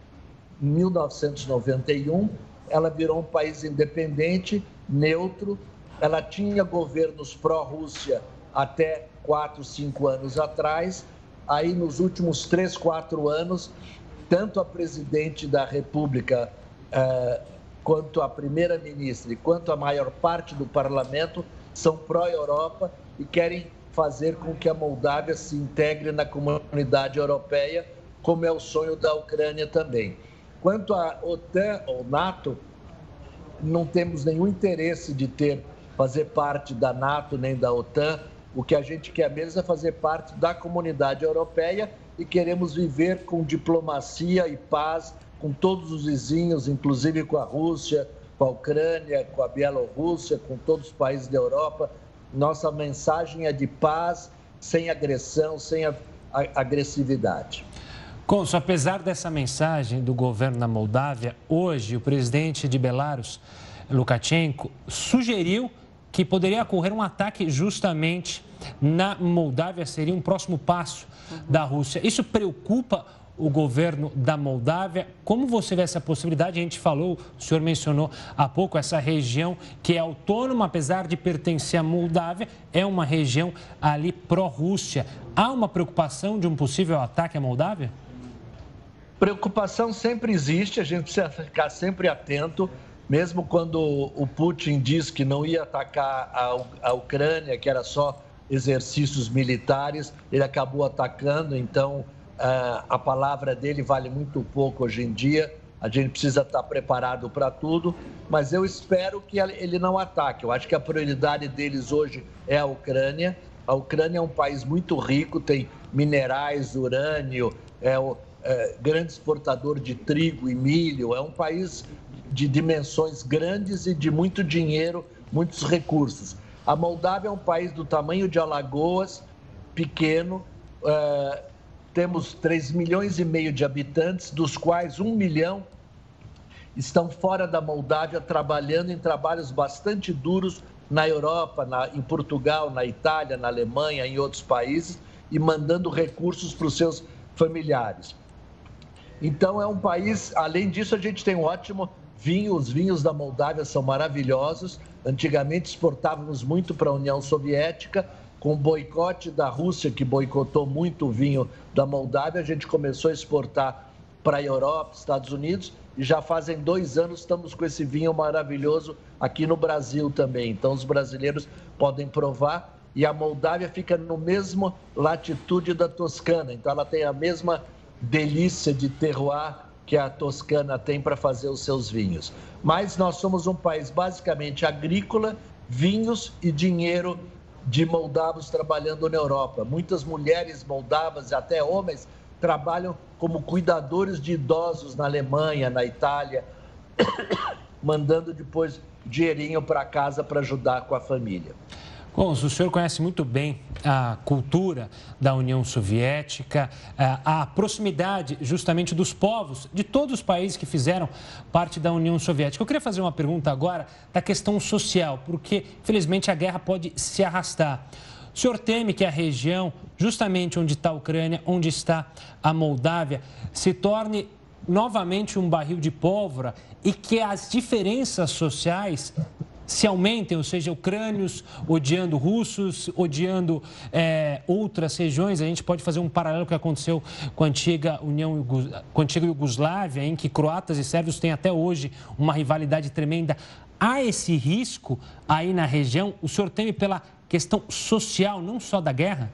1991, ela virou um país independente, neutro. Ela tinha governos pró-Rússia até 4, 5 anos atrás. Aí, nos últimos 3, 4 anos, tanto a presidente da República, eh, quanto a primeira-ministra e quanto a maior parte do parlamento são pró-Europa e querem fazer com que a Moldávia se integre na comunidade europeia, como é o sonho da Ucrânia também. Quanto à OTAN ou NATO, não temos nenhum interesse de ter fazer parte da NATO nem da OTAN. O que a gente quer mesmo é fazer parte da comunidade europeia e queremos viver com diplomacia e paz com todos os vizinhos, inclusive com a Rússia, com a Ucrânia, com a Bielorrússia, com todos os países da Europa, nossa mensagem é de paz, sem agressão, sem agressividade. Conso, apesar dessa mensagem do governo da Moldávia, hoje o presidente de Belarus, Lukashenko, sugeriu que poderia ocorrer um ataque justamente na Moldávia, seria um próximo passo da Rússia. Isso preocupa o governo da Moldávia. Como você vê essa possibilidade? A gente falou, o senhor mencionou há pouco, essa região que é autônoma, apesar de pertencer à Moldávia, é uma região ali pró-Rússia. Há uma preocupação de um possível ataque à Moldávia? Preocupação sempre existe, a gente precisa ficar sempre atento, mesmo quando o Putin diz que não ia atacar a, Ucrânia, que era só exercícios militares, ele acabou atacando, então a palavra dele vale muito pouco hoje em dia. A gente precisa estar preparado para tudo, mas eu espero que ele não ataque. Eu acho que a prioridade deles hoje é a Ucrânia. A Ucrânia é um país muito rico, tem minerais, urânio, é, é, grande exportador de trigo e milho, é um país de dimensões grandes e de muito dinheiro, muitos recursos. A Moldávia é um país do tamanho de Alagoas, pequeno, é, temos 3 milhões e meio de habitantes, dos quais 1 milhão estão fora da Moldávia, trabalhando em trabalhos bastante duros na Europa, na, em Portugal, na Itália, na Alemanha, em outros países, e mandando recursos para os seus familiares. Então é um país, além disso, a gente tem um ótimo vinho, os vinhos da Moldávia são maravilhosos. Antigamente exportávamos muito para a União Soviética, com o boicote da Rússia, que boicotou muito o vinho da Moldávia, a gente começou a exportar para a Europa, Estados Unidos, e já fazem dois anos estamos com esse vinho maravilhoso aqui no Brasil também. Então os brasileiros podem provar e a Moldávia fica no mesmo latitude da Toscana, então ela tem a mesma delícia de terroir que a Toscana tem para fazer os seus vinhos. Mas nós somos um país basicamente agrícola, vinhos e dinheiro de moldavos trabalhando na Europa. Muitas mulheres moldavas e até homens trabalham como cuidadores de idosos na Alemanha, na Itália, mandando depois dinheirinho para casa para ajudar com a família. Bom, o senhor conhece muito bem a cultura da União Soviética, a proximidade justamente dos povos de todos os países que fizeram parte da União Soviética. Eu queria fazer uma pergunta agora da questão social, porque, infelizmente, a guerra pode se arrastar. O senhor teme que a região, justamente onde está a Ucrânia, onde está a Moldávia, se torne novamente um barril de pólvora e que as diferenças sociais se aumentem, ou seja, ucrânios odiando russos, odiando é, outras regiões. A gente pode fazer um paralelo que aconteceu com a antiga União, com a antiga Iugoslávia, em que croatas e sérvios têm até hoje uma rivalidade tremenda. Há esse risco aí na região? O senhor teme pela questão social, não só da guerra?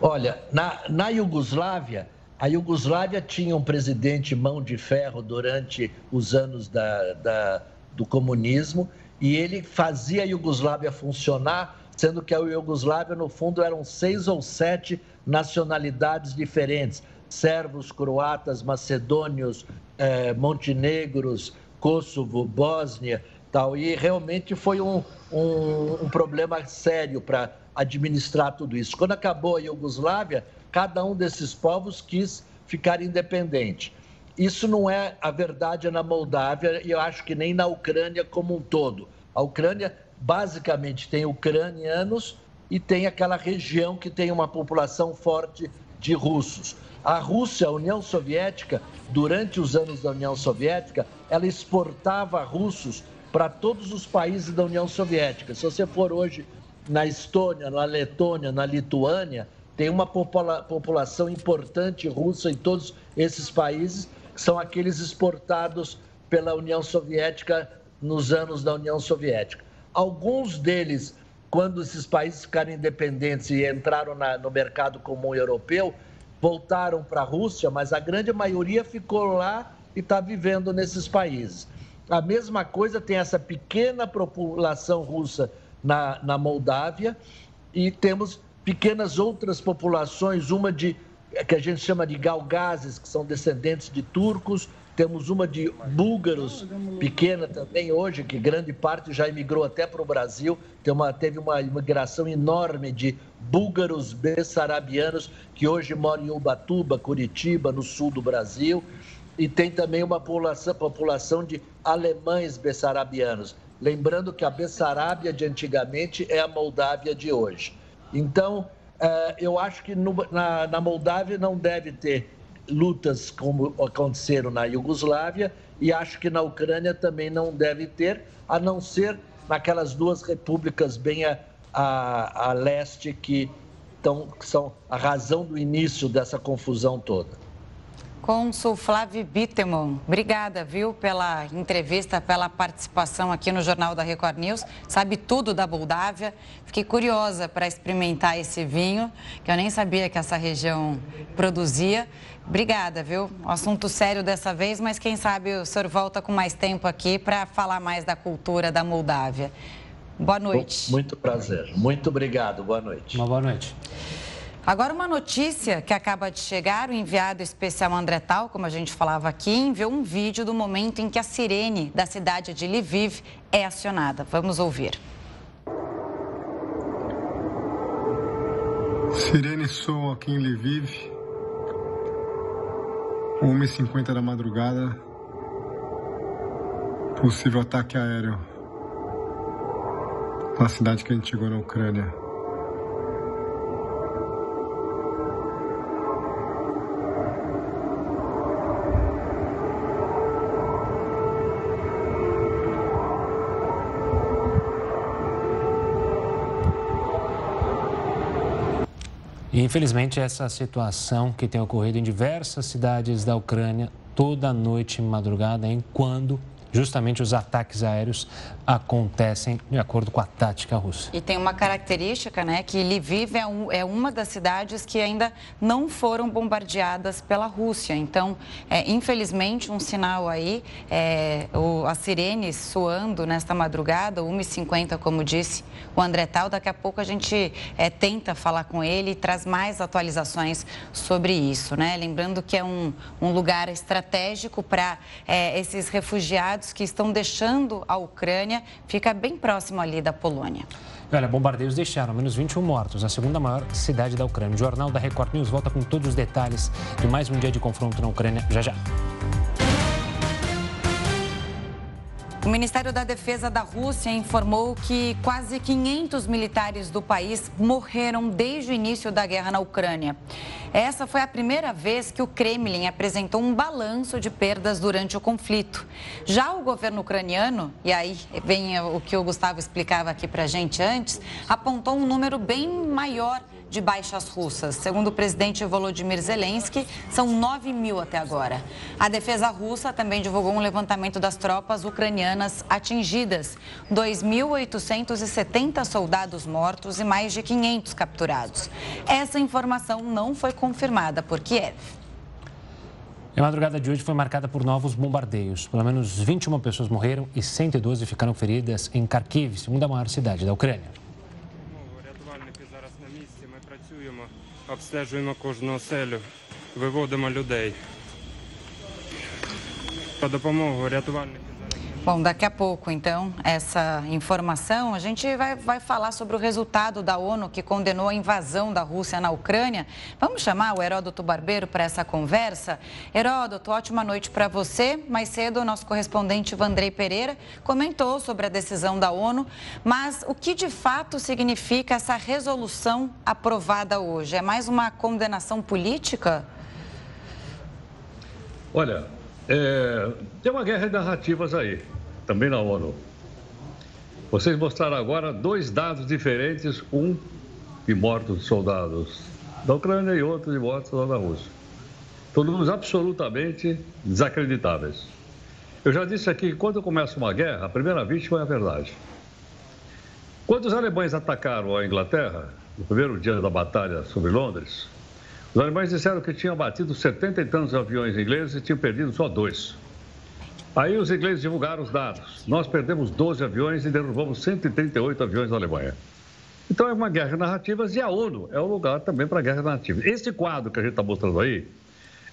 Olha, na, na Iugoslávia, a Iugoslávia tinha um presidente mão de ferro durante os anos da, da do comunismo e ele fazia a Iugoslávia funcionar, sendo que a Iugoslávia, no fundo, eram seis ou sete nacionalidades diferentes: sérvios, croatas, macedônios, eh, montenegros, Kosovo, Bósnia, tal. E realmente foi um, um, um problema sério para administrar tudo isso. Quando acabou a Iugoslávia, cada um desses povos quis ficar independente. Isso não é a verdade na Moldávia e eu acho que nem na Ucrânia como um todo. A Ucrânia basicamente tem ucranianos e tem aquela região que tem uma população forte de russos. A Rússia, a União Soviética, durante os anos da União Soviética, ela exportava russos para todos os países da União Soviética. Se você for hoje na Estônia, na Letônia, na Lituânia, tem uma popula população importante russa em todos esses países são aqueles exportados pela União Soviética nos anos da União Soviética. Alguns deles, quando esses países ficaram independentes e entraram na, no mercado comum europeu, voltaram para a Rússia, mas a grande maioria ficou lá e está vivendo nesses países. A mesma coisa tem essa pequena população russa na, na Moldávia e temos pequenas outras populações, uma de que a gente chama de galgazes, que são descendentes de turcos, temos uma de búlgaros pequena também hoje, que grande parte já imigrou até para o Brasil. Uma, teve uma imigração enorme de búlgaros bessarabianos que hoje moram em Ubatuba, Curitiba, no sul do Brasil. E tem também uma população, população de alemães bessarabianos. Lembrando que a Bessarábia de antigamente é a Moldávia de hoje. Então, eu acho que na Moldávia não deve ter lutas como aconteceram na Iugoslávia e acho que na Ucrânia também não deve ter, a não ser naquelas duas repúblicas bem a, a, a leste que, tão, que são a razão do início dessa confusão toda. Consul Flávio Bittemon, obrigada, viu, pela entrevista, pela participação aqui no Jornal da Record News. Sabe tudo da Moldávia. Fiquei curiosa para experimentar esse vinho, que eu nem sabia que essa região produzia. Obrigada, viu? Assunto sério dessa vez, mas quem sabe o senhor volta com mais tempo aqui para falar mais da cultura da Moldávia. Boa noite. Muito prazer. Muito obrigado. Boa noite. Uma boa noite. Agora, uma notícia que acaba de chegar: o enviado especial André Tal, como a gente falava aqui, enviou um vídeo do momento em que a sirene da cidade de Lviv é acionada. Vamos ouvir. Sirene soam aqui em Lviv, 1h50 da madrugada. Possível ataque aéreo na cidade que a gente chegou na Ucrânia. E infelizmente essa situação que tem ocorrido em diversas cidades da Ucrânia toda noite e madrugada, enquanto justamente os ataques aéreos acontecem de acordo com a tática russa. E tem uma característica, né, que Lviv é, um, é uma das cidades que ainda não foram bombardeadas pela Rússia. Então, é, infelizmente, um sinal aí, é, o, as sirenes soando nesta madrugada, 1h50, como disse o André Tal. Daqui a pouco a gente é, tenta falar com ele e traz mais atualizações sobre isso, né? Lembrando que é um, um lugar estratégico para é, esses refugiados que estão deixando a Ucrânia fica bem próximo ali da Polônia. Olha, bombardeios deixaram menos 21 mortos, a segunda maior cidade da Ucrânia. O Jornal da Record News volta com todos os detalhes de mais um dia de confronto na Ucrânia já já. O Ministério da Defesa da Rússia informou que quase 500 militares do país morreram desde o início da guerra na Ucrânia. Essa foi a primeira vez que o Kremlin apresentou um balanço de perdas durante o conflito. Já o governo ucraniano, e aí vem o que o Gustavo explicava aqui para gente antes, apontou um número bem maior de baixas russas. Segundo o presidente Volodymyr Zelensky, são 9 mil até agora. A defesa russa também divulgou um levantamento das tropas ucranianas atingidas: 2.870 soldados mortos e mais de 500 capturados. Essa informação não foi confirmada por Kiev. A madrugada de hoje foi marcada por novos bombardeios. Pelo menos 21 pessoas morreram e 112 ficaram feridas em Kharkiv, segunda maior cidade da Ucrânia. Обстежуємо кожну оселю, виводимо людей. По допомогу рятувальників. Bom, daqui a pouco, então, essa informação, a gente vai, vai falar sobre o resultado da ONU que condenou a invasão da Rússia na Ucrânia. Vamos chamar o Heródoto Barbeiro para essa conversa? Heródoto, ótima noite para você. Mais cedo, o nosso correspondente Vandrei Pereira comentou sobre a decisão da ONU, mas o que de fato significa essa resolução aprovada hoje? É mais uma condenação política? Olha, é, tem uma guerra de narrativas aí, também na ONU. Vocês mostraram agora dois dados diferentes, um de mortos soldados da Ucrânia e outro de mortos da Rússia. Todos absolutamente desacreditáveis. Eu já disse aqui que quando começa uma guerra, a primeira vítima é a verdade. Quando os alemães atacaram a Inglaterra, no primeiro dia da batalha sobre Londres, os alemães disseram que tinham batido 70 e tantos aviões ingleses e tinham perdido só dois. Aí os ingleses divulgaram os dados. Nós perdemos 12 aviões e derrubamos 138 aviões na Alemanha. Então é uma guerra de narrativas e a ONU é o lugar também para guerra de narrativas. Esse quadro que a gente está mostrando aí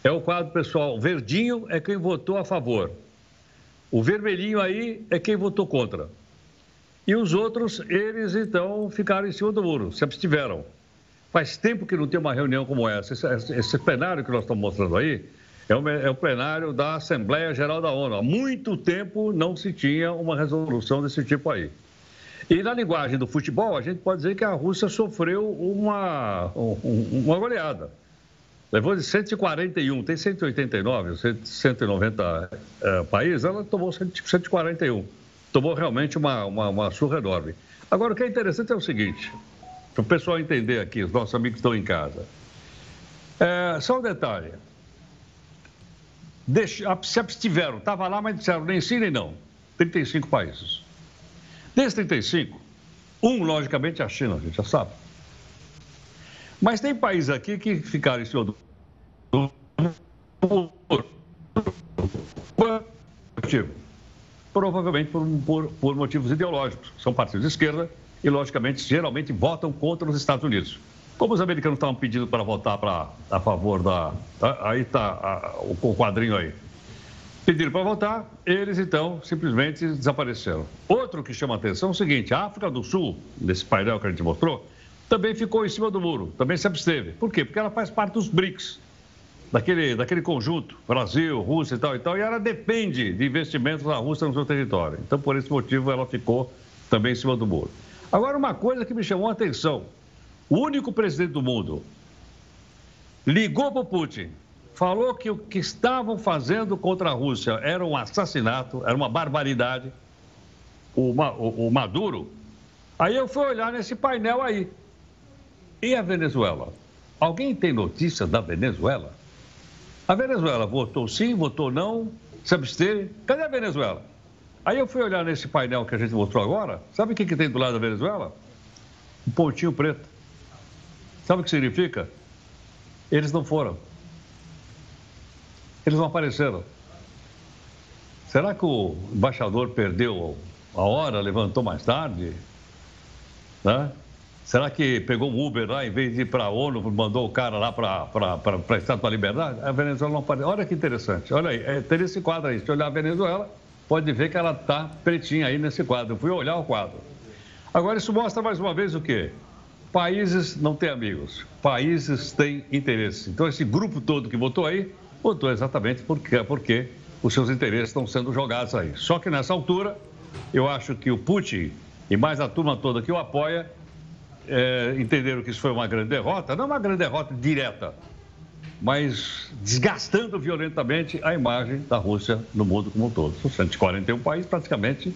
É o quadro pessoal. O verdinho é quem votou a favor. O vermelhinho aí é quem votou contra. E os outros, eles então ficaram em cima do muro, se abstiveram. Faz tempo que não tem uma reunião como essa. Esse, esse plenário que nós estamos mostrando aí é o, é o plenário da Assembleia Geral da ONU. Há muito tempo não se tinha uma resolução desse tipo aí. E na linguagem do futebol, a gente pode dizer que a Rússia sofreu uma, uma goleada. Levou de 141, tem 189, 190 é, países, ela tomou 141. Tomou realmente uma, uma, uma surra enorme. Agora, o que é interessante é o seguinte: para o pessoal entender aqui, os nossos amigos estão em casa. É, só um detalhe. Deixa, se abstiveram, estava lá, mas disseram nem sim nem não. 35 países. Desses 35, um, logicamente, é a China, a gente já sabe. Mas tem países aqui que ficaram em cima do. Provavelmente por, por, por motivos ideológicos. São partidos de esquerda e, logicamente, geralmente votam contra os Estados Unidos. Como os americanos estavam pedindo para votar pra, a favor da. Aí está o quadrinho aí. Pediram para votar, eles então simplesmente desapareceram. Outro que chama a atenção é o seguinte: a África do Sul, nesse painel que a gente mostrou, também ficou em cima do muro, também se absteve. Por quê? Porque ela faz parte dos BRICS, daquele, daquele conjunto, Brasil, Rússia e tal e tal, e ela depende de investimentos da Rússia no seu território. Então, por esse motivo, ela ficou também em cima do muro. Agora, uma coisa que me chamou a atenção: o único presidente do mundo ligou para o Putin, falou que o que estavam fazendo contra a Rússia era um assassinato, era uma barbaridade, o, o, o Maduro. Aí eu fui olhar nesse painel aí. E a Venezuela? Alguém tem notícia da Venezuela? A Venezuela votou sim, votou não, se absteve. Cadê a Venezuela? Aí eu fui olhar nesse painel que a gente mostrou agora. Sabe o que, que tem do lado da Venezuela? Um pontinho preto. Sabe o que significa? Eles não foram. Eles não apareceram. Será que o embaixador perdeu a hora, levantou mais tarde? Né? Será que pegou um Uber lá, em vez de ir para a ONU, mandou o cara lá para a Estátua da Liberdade? A Venezuela não apareceu. Olha que interessante. Olha aí, é, tem esse quadro aí. Se olhar a Venezuela, pode ver que ela está pretinha aí nesse quadro. Eu fui olhar o quadro. Agora, isso mostra mais uma vez o quê? Países não têm amigos, países têm interesse. Então, esse grupo todo que votou aí, votou exatamente porque, porque os seus interesses estão sendo jogados aí. Só que nessa altura, eu acho que o Putin e mais a turma toda que o apoia é, entenderam que isso foi uma grande derrota, não uma grande derrota direta, mas desgastando violentamente a imagem da Rússia no mundo como um todo. São 141 países, praticamente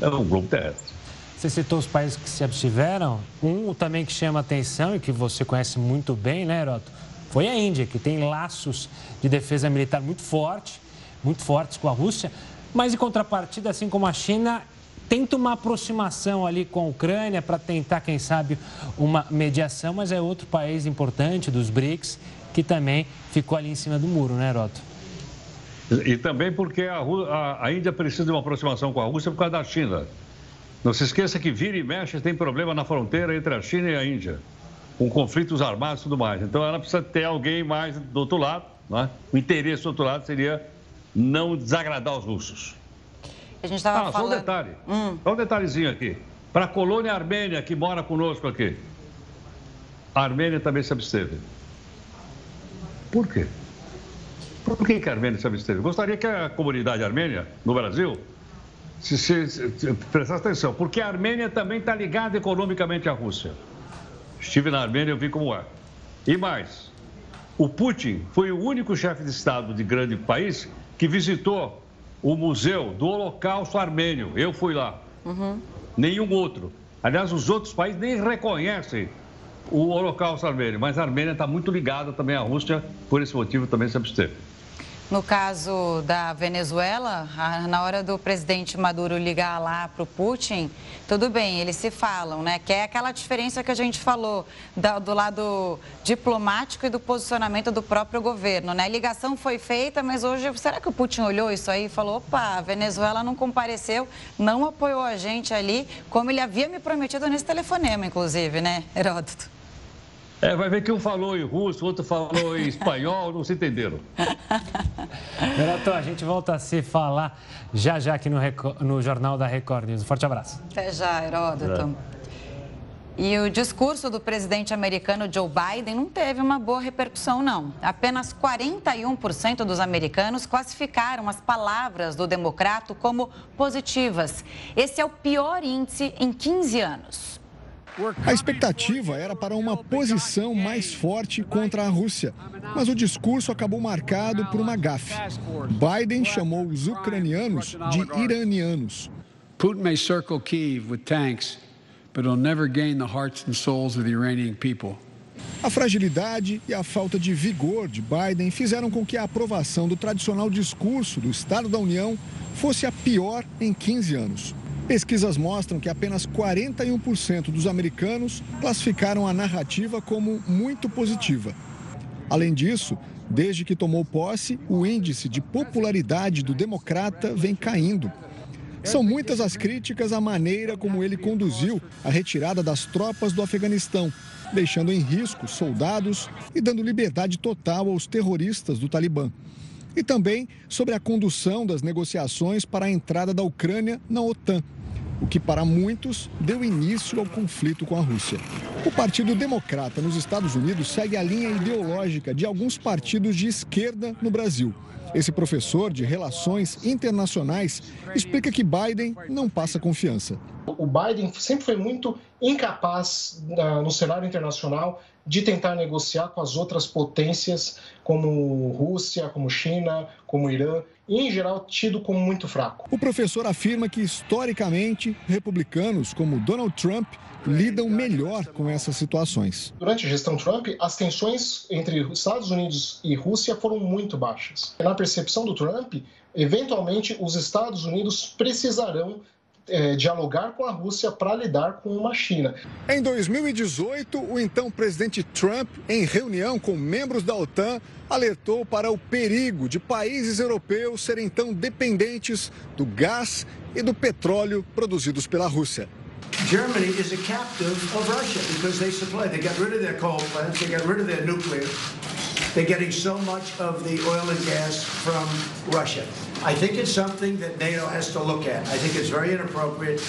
é um globo terrestre. Você citou os países que se abstiveram. Um também que chama atenção e que você conhece muito bem, né, Heroto? Foi a Índia, que tem laços de defesa militar muito forte, muito fortes com a Rússia. Mas, em contrapartida, assim como a China, tenta uma aproximação ali com a Ucrânia para tentar, quem sabe, uma mediação, mas é outro país importante dos BRICS que também ficou ali em cima do muro, né, Heroto? E também porque a, a, a Índia precisa de uma aproximação com a Rússia por causa da China. Não se esqueça que vira e mexe tem problema na fronteira entre a China e a Índia, com conflitos armados e tudo mais. Então ela precisa ter alguém mais do outro lado. Né? O interesse do outro lado seria não desagradar os russos. A gente estava ah, falando... só um detalhe. Hum. Só um detalhezinho aqui. Para a colônia armênia que mora conosco aqui. A Armênia também se absteve. Por quê? Por que, que a Armênia se absteve? Gostaria que a comunidade armênia, no Brasil, se, se, se prestasse atenção, porque a Armênia também está ligada economicamente à Rússia. Estive na Armênia e vi como é. E mais, o Putin foi o único chefe de Estado de grande país que visitou o Museu do Holocausto Armênio. Eu fui lá. Uhum. Nenhum outro. Aliás, os outros países nem reconhecem o Holocausto Armênio, mas a Armênia está muito ligada também à Rússia, por esse motivo também se absteve. No caso da Venezuela, na hora do presidente Maduro ligar lá para o Putin, tudo bem, eles se falam, né? Que é aquela diferença que a gente falou do lado diplomático e do posicionamento do próprio governo, né? A ligação foi feita, mas hoje, será que o Putin olhou isso aí e falou: opa, a Venezuela não compareceu, não apoiou a gente ali, como ele havia me prometido nesse telefonema, inclusive, né, Heródoto? É, vai ver que um falou em russo, outro falou em espanhol, não se entenderam. Renato, a gente volta a se falar já já aqui no, no Jornal da Record News. Um forte abraço. Até já, Heródoto. É. E o discurso do presidente americano Joe Biden não teve uma boa repercussão, não. Apenas 41% dos americanos classificaram as palavras do democrata como positivas. Esse é o pior índice em 15 anos. A expectativa era para uma posição mais forte contra a Rússia, mas o discurso acabou marcado por uma gafe. Biden chamou os ucranianos de iranianos. Putin may circle Kiev with tanks but it'll never gain the hearts and souls of the Iranian people. A fragilidade e a falta de vigor de Biden fizeram com que a aprovação do tradicional discurso do Estado da União fosse a pior em 15 anos. Pesquisas mostram que apenas 41% dos americanos classificaram a narrativa como muito positiva. Além disso, desde que tomou posse, o índice de popularidade do democrata vem caindo. São muitas as críticas à maneira como ele conduziu a retirada das tropas do Afeganistão, deixando em risco soldados e dando liberdade total aos terroristas do Talibã. E também sobre a condução das negociações para a entrada da Ucrânia na OTAN, o que para muitos deu início ao conflito com a Rússia. O Partido Democrata nos Estados Unidos segue a linha ideológica de alguns partidos de esquerda no Brasil esse professor de relações internacionais explica que Biden não passa confiança. O Biden sempre foi muito incapaz uh, no cenário internacional de tentar negociar com as outras potências, como Rússia, como China, como Irã, e em geral tido como muito fraco. O professor afirma que historicamente republicanos como Donald Trump lidam melhor com essas situações. Durante a gestão Trump, as tensões entre Estados Unidos e Rússia foram muito baixas. Na percepção do Trump, eventualmente os Estados Unidos precisarão é, dialogar com a Rússia para lidar com uma China. Em 2018, o então presidente Trump, em reunião com membros da OTAN, alertou para o perigo de países europeus serem tão dependentes do gás e do petróleo produzidos pela Rússia. Germany is a captive of Russia because they supply. They got rid of their coal plants, they got rid of their nuclear. They're getting so much of the oil and gas from Russia. I think it's something that NATO has to look at. I think it's very inappropriate.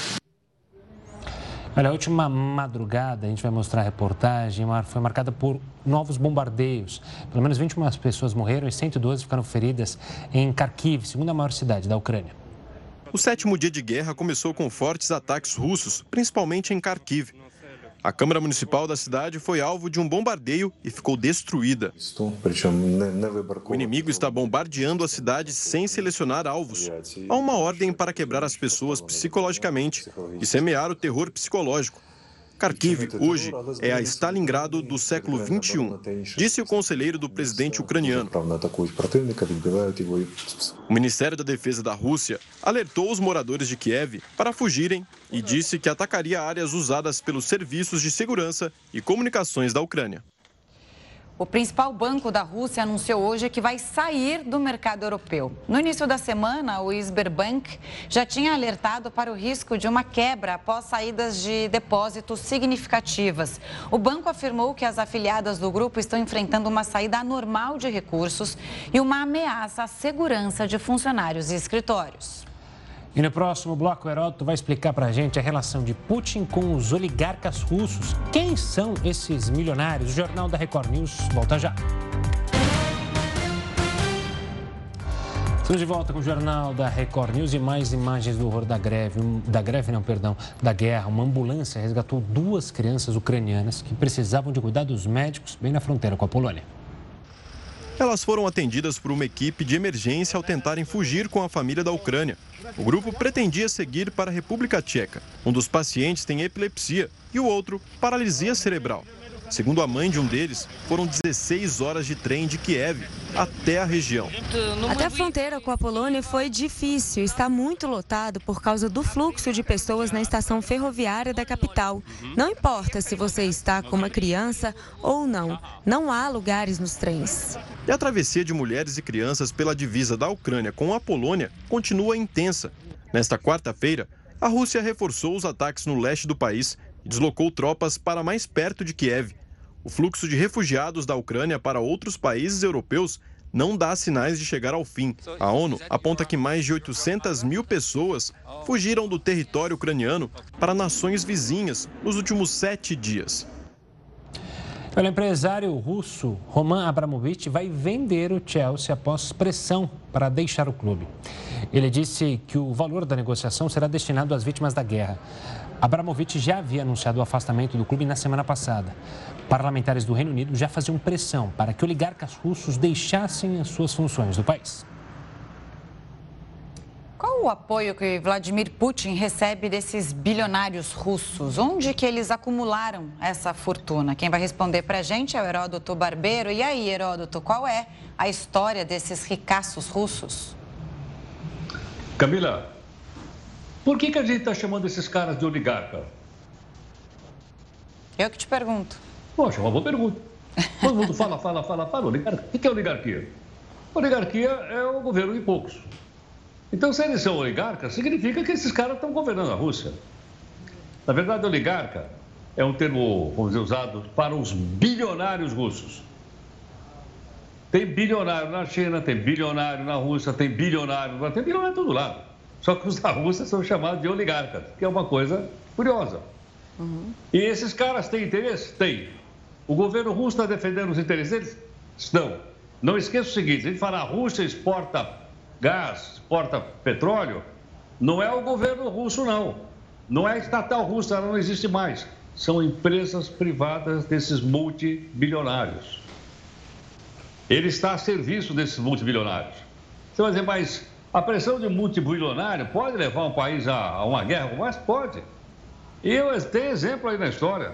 Olha, a última madrugada, a gente vai mostrar a reportagem, foi marcada por novos bombardeios. Pelo menos 21 pessoas morreram e 112 ficaram feridas em Kharkiv, segunda maior cidade da Ucrânia. O sétimo dia de guerra começou com fortes ataques russos, principalmente em Kharkiv. A Câmara Municipal da cidade foi alvo de um bombardeio e ficou destruída. O inimigo está bombardeando a cidade sem selecionar alvos. Há uma ordem para quebrar as pessoas psicologicamente e semear o terror psicológico. Kharkiv hoje é a Stalingrado do século XXI, disse o conselheiro do presidente ucraniano. O Ministério da Defesa da Rússia alertou os moradores de Kiev para fugirem e disse que atacaria áreas usadas pelos serviços de segurança e comunicações da Ucrânia. O principal banco da Rússia anunciou hoje que vai sair do mercado europeu. No início da semana, o Sberbank já tinha alertado para o risco de uma quebra após saídas de depósitos significativas. O banco afirmou que as afiliadas do grupo estão enfrentando uma saída anormal de recursos e uma ameaça à segurança de funcionários e escritórios. E no próximo bloco, o Heródoto vai explicar para a gente a relação de Putin com os oligarcas russos. Quem são esses milionários? O Jornal da Record News volta já. Estamos de volta com o Jornal da Record News e mais imagens do horror da greve, da greve não, perdão, da guerra. Uma ambulância resgatou duas crianças ucranianas que precisavam de cuidados médicos bem na fronteira com a Polônia. Elas foram atendidas por uma equipe de emergência ao tentarem fugir com a família da Ucrânia. O grupo pretendia seguir para a República Tcheca. Um dos pacientes tem epilepsia e o outro paralisia cerebral. Segundo a mãe de um deles, foram 16 horas de trem de Kiev até a região. Até a fronteira com a Polônia foi difícil. Está muito lotado por causa do fluxo de pessoas na estação ferroviária da capital. Não importa se você está com uma criança ou não, não há lugares nos trens. E a travessia de mulheres e crianças pela divisa da Ucrânia com a Polônia continua intensa. Nesta quarta-feira, a Rússia reforçou os ataques no leste do país e deslocou tropas para mais perto de Kiev. O fluxo de refugiados da Ucrânia para outros países europeus não dá sinais de chegar ao fim. A ONU aponta que mais de 800 mil pessoas fugiram do território ucraniano para nações vizinhas nos últimos sete dias. O empresário russo Roman Abramovich vai vender o Chelsea após pressão para deixar o clube. Ele disse que o valor da negociação será destinado às vítimas da guerra. Abramovich já havia anunciado o afastamento do clube na semana passada. Parlamentares do Reino Unido já faziam pressão para que oligarcas russos deixassem as suas funções no país. Qual o apoio que Vladimir Putin recebe desses bilionários russos? Onde que eles acumularam essa fortuna? Quem vai responder para a gente é o Heródoto Barbeiro. E aí, Heródoto, qual é a história desses ricaços russos? Camila, por que, que a gente está chamando esses caras de oligarca? Eu que te pergunto. Poxa, uma boa pergunta. Todo mundo fala, fala, fala, fala. Oligarquia. O que é oligarquia? Oligarquia é o governo de poucos. Então, se eles são oligarcas, significa que esses caras estão governando a Rússia. Na verdade, oligarca é um termo, vamos dizer, usado para os bilionários russos. Tem bilionário na China, tem bilionário na Rússia, tem bilionário, tem bilionário em todo lado. Só que os da Rússia são chamados de oligarcas, que é uma coisa curiosa. Uhum. E esses caras têm interesse? Tem. O governo russo está defendendo os interesses deles? Estão. Não esqueça o seguinte: a gente fala a Rússia exporta gás, exporta petróleo, não é o governo russo, não. Não é a estatal russa, ela não existe mais. São empresas privadas desses multibilionários. Ele está a serviço desses multibilionários. Você vai dizer, mas a pressão de multibilionário pode levar um país a, uma guerra? Mas pode. E eu tenho exemplo aí na história.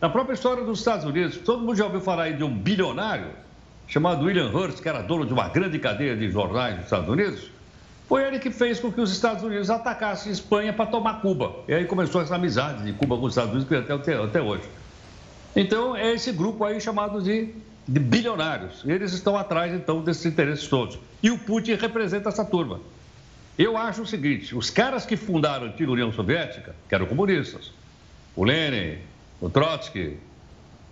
Na própria história dos Estados Unidos, todo mundo já ouviu falar aí de um bilionário chamado William Hearst, que era dono de uma grande cadeia de jornais dos Estados Unidos. Foi ele que fez com que os Estados Unidos atacassem a Espanha para tomar Cuba. E aí começou essa amizade de Cuba com os Estados Unidos que até, até hoje. Então, é esse grupo aí chamado de de bilionários. Eles estão atrás, então, desses interesses todos. E o Putin representa essa turma. Eu acho o seguinte: os caras que fundaram a antiga União Soviética, que eram comunistas, o Lenin, o Trotsky,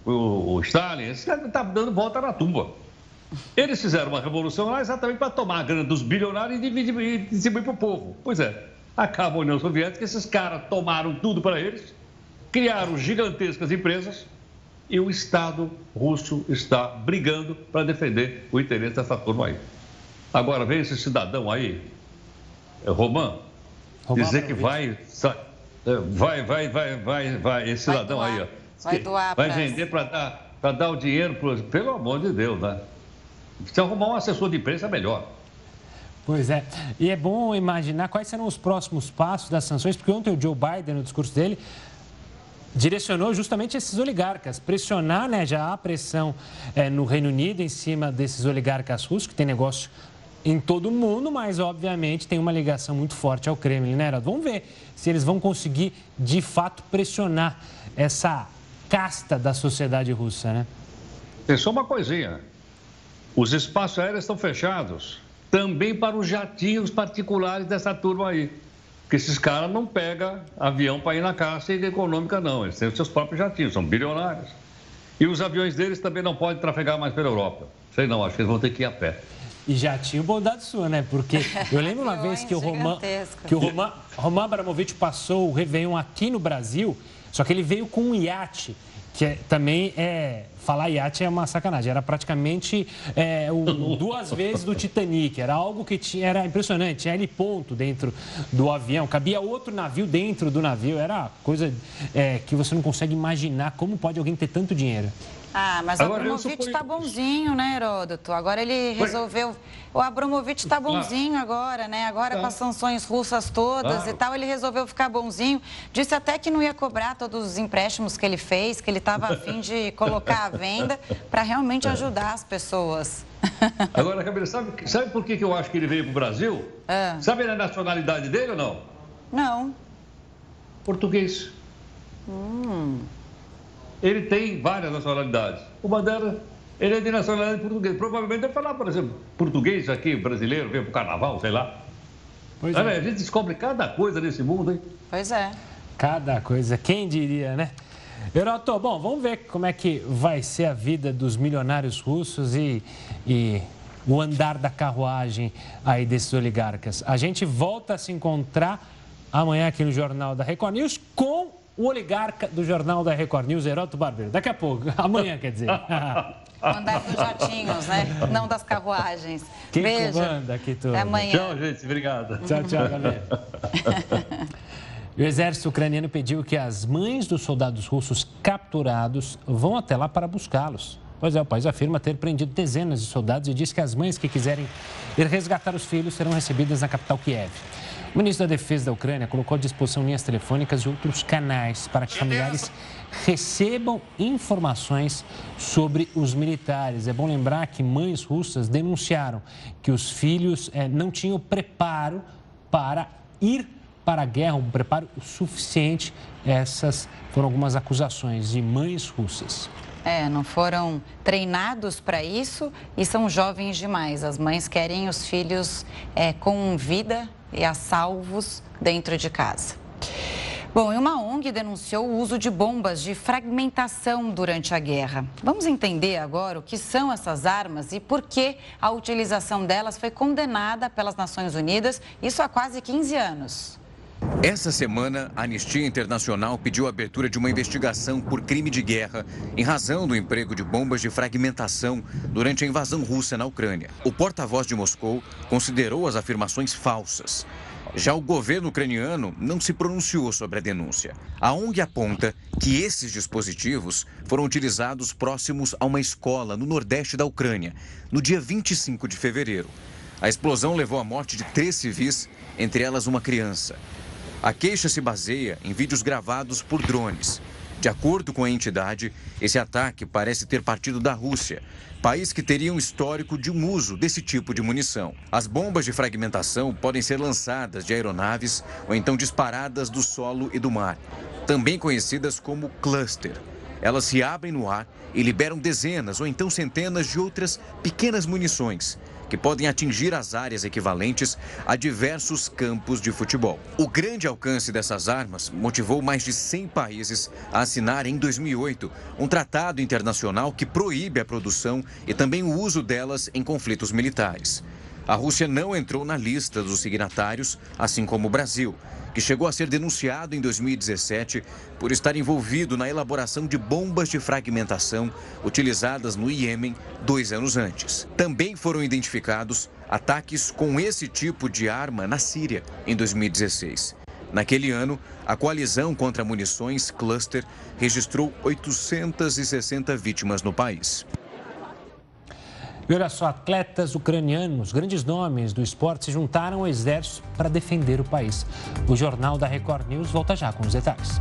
o, o Stalin, esses caras estavam dando volta na tumba. Eles fizeram uma revolução lá exatamente para tomar a grana dos bilionários e dividir, distribuir para o povo. Pois é, acaba a União Soviética, esses caras tomaram tudo para eles, criaram gigantescas empresas e o Estado russo está brigando para defender o interesse dessa turma aí. Agora vem esse cidadão aí, é Roman, dizer que vai, é, vai, vai, vai, vai, vai, esse cidadão vai aí, ó, vai, doar vai vender para dar, para dar o dinheiro, pro, pelo amor de Deus, né? Se arrumar um assessor de imprensa, melhor. Pois é. E é bom imaginar quais serão os próximos passos das sanções, porque ontem o Joe Biden, no discurso dele, direcionou justamente esses oligarcas, pressionar, né, já há pressão é, no Reino Unido em cima desses oligarcas russos, que tem negócio em todo o mundo, mas obviamente tem uma ligação muito forte ao Kremlin, né, Heraldo? Vamos ver se eles vão conseguir, de fato, pressionar essa casta da sociedade russa, né? Tem só uma coisinha. Os espaços aéreos estão fechados também para os jatinhos particulares dessa turma aí. Porque esses caras não pegam avião para ir na caça econômica, não. Eles têm os seus próprios jatinhos, são bilionários. E os aviões deles também não podem trafegar mais pela Europa. Sei não, acho que eles vão ter que ir a pé. E já tinha bondade sua, né? Porque eu lembro uma vez que o Roman, que o Roman, Roman Abramovich passou o Réveillon aqui no Brasil, só que ele veio com um iate que é, também é. Falar iate é uma sacanagem. Era praticamente é, o, duas vezes do Titanic. Era algo que tinha, era impressionante. Tinha ponto dentro do avião. Cabia outro navio dentro do navio. Era coisa é, que você não consegue imaginar como pode alguém ter tanto dinheiro. Ah, mas Agora, o Abramovich está bonzinho, né, Heródoto? Agora ele resolveu. O Abramovich está bonzinho ah. agora, né? Agora com as sanções russas todas ah. e tal, ele resolveu ficar bonzinho. Disse até que não ia cobrar todos os empréstimos que ele fez, que ele estava afim de colocar à venda para realmente é. ajudar as pessoas. Agora, Camila, sabe, sabe por que, que eu acho que ele veio para o Brasil? Ah. Sabe a nacionalidade dele ou não? Não. Português. Hum. Ele tem várias nacionalidades. O Bandeira, ele é de nacionalidade portuguesa. Provavelmente deve falar, por exemplo, português aqui, brasileiro, veio para o carnaval, sei lá. Pois é. A gente descobre cada coisa nesse mundo, hein? Pois é. Cada coisa. Quem diria, né? Heroto, bom, vamos ver como é que vai ser a vida dos milionários russos e, e o andar da carruagem aí desses oligarcas. A gente volta a se encontrar amanhã aqui no Jornal da Record News com o oligarca do Jornal da Record News, Heroto Barbeiro. Daqui a pouco, amanhã quer dizer. Andar dos jatinhos, né? Não das carruagens. Quem Beijo. comanda aqui tudo? Até amanhã. Tchau, gente. Obrigado. Tchau, tchau, galera. O exército ucraniano pediu que as mães dos soldados russos capturados vão até lá para buscá-los. Pois é, o país afirma ter prendido dezenas de soldados e diz que as mães que quiserem ir resgatar os filhos serão recebidas na capital Kiev. O ministro da Defesa da Ucrânia colocou à disposição linhas telefônicas e outros canais para que familiares recebam informações sobre os militares. É bom lembrar que mães russas denunciaram que os filhos eh, não tinham preparo para ir para a guerra, um preparo suficiente. Essas foram algumas acusações de mães russas. É, não foram treinados para isso e são jovens demais. As mães querem os filhos é, com vida e a salvos dentro de casa. Bom, e uma ONG denunciou o uso de bombas de fragmentação durante a guerra. Vamos entender agora o que são essas armas e por que a utilização delas foi condenada pelas Nações Unidas, isso há quase 15 anos. Essa semana, a Anistia Internacional pediu a abertura de uma investigação por crime de guerra em razão do emprego de bombas de fragmentação durante a invasão russa na Ucrânia. O porta-voz de Moscou considerou as afirmações falsas. Já o governo ucraniano não se pronunciou sobre a denúncia. A ONG aponta que esses dispositivos foram utilizados próximos a uma escola no nordeste da Ucrânia, no dia 25 de fevereiro. A explosão levou à morte de três civis, entre elas uma criança. A queixa se baseia em vídeos gravados por drones. De acordo com a entidade, esse ataque parece ter partido da Rússia, país que teria um histórico de um uso desse tipo de munição. As bombas de fragmentação podem ser lançadas de aeronaves ou então disparadas do solo e do mar, também conhecidas como cluster. Elas se abrem no ar e liberam dezenas ou então centenas de outras pequenas munições que podem atingir as áreas equivalentes a diversos campos de futebol. O grande alcance dessas armas motivou mais de 100 países a assinar em 2008 um tratado internacional que proíbe a produção e também o uso delas em conflitos militares. A Rússia não entrou na lista dos signatários, assim como o Brasil, que chegou a ser denunciado em 2017 por estar envolvido na elaboração de bombas de fragmentação utilizadas no Iêmen dois anos antes. Também foram identificados ataques com esse tipo de arma na Síria em 2016. Naquele ano, a coalizão contra munições Cluster registrou 860 vítimas no país. E olha só, atletas ucranianos, grandes nomes do esporte, se juntaram ao exército para defender o país. O Jornal da Record News volta já com os detalhes.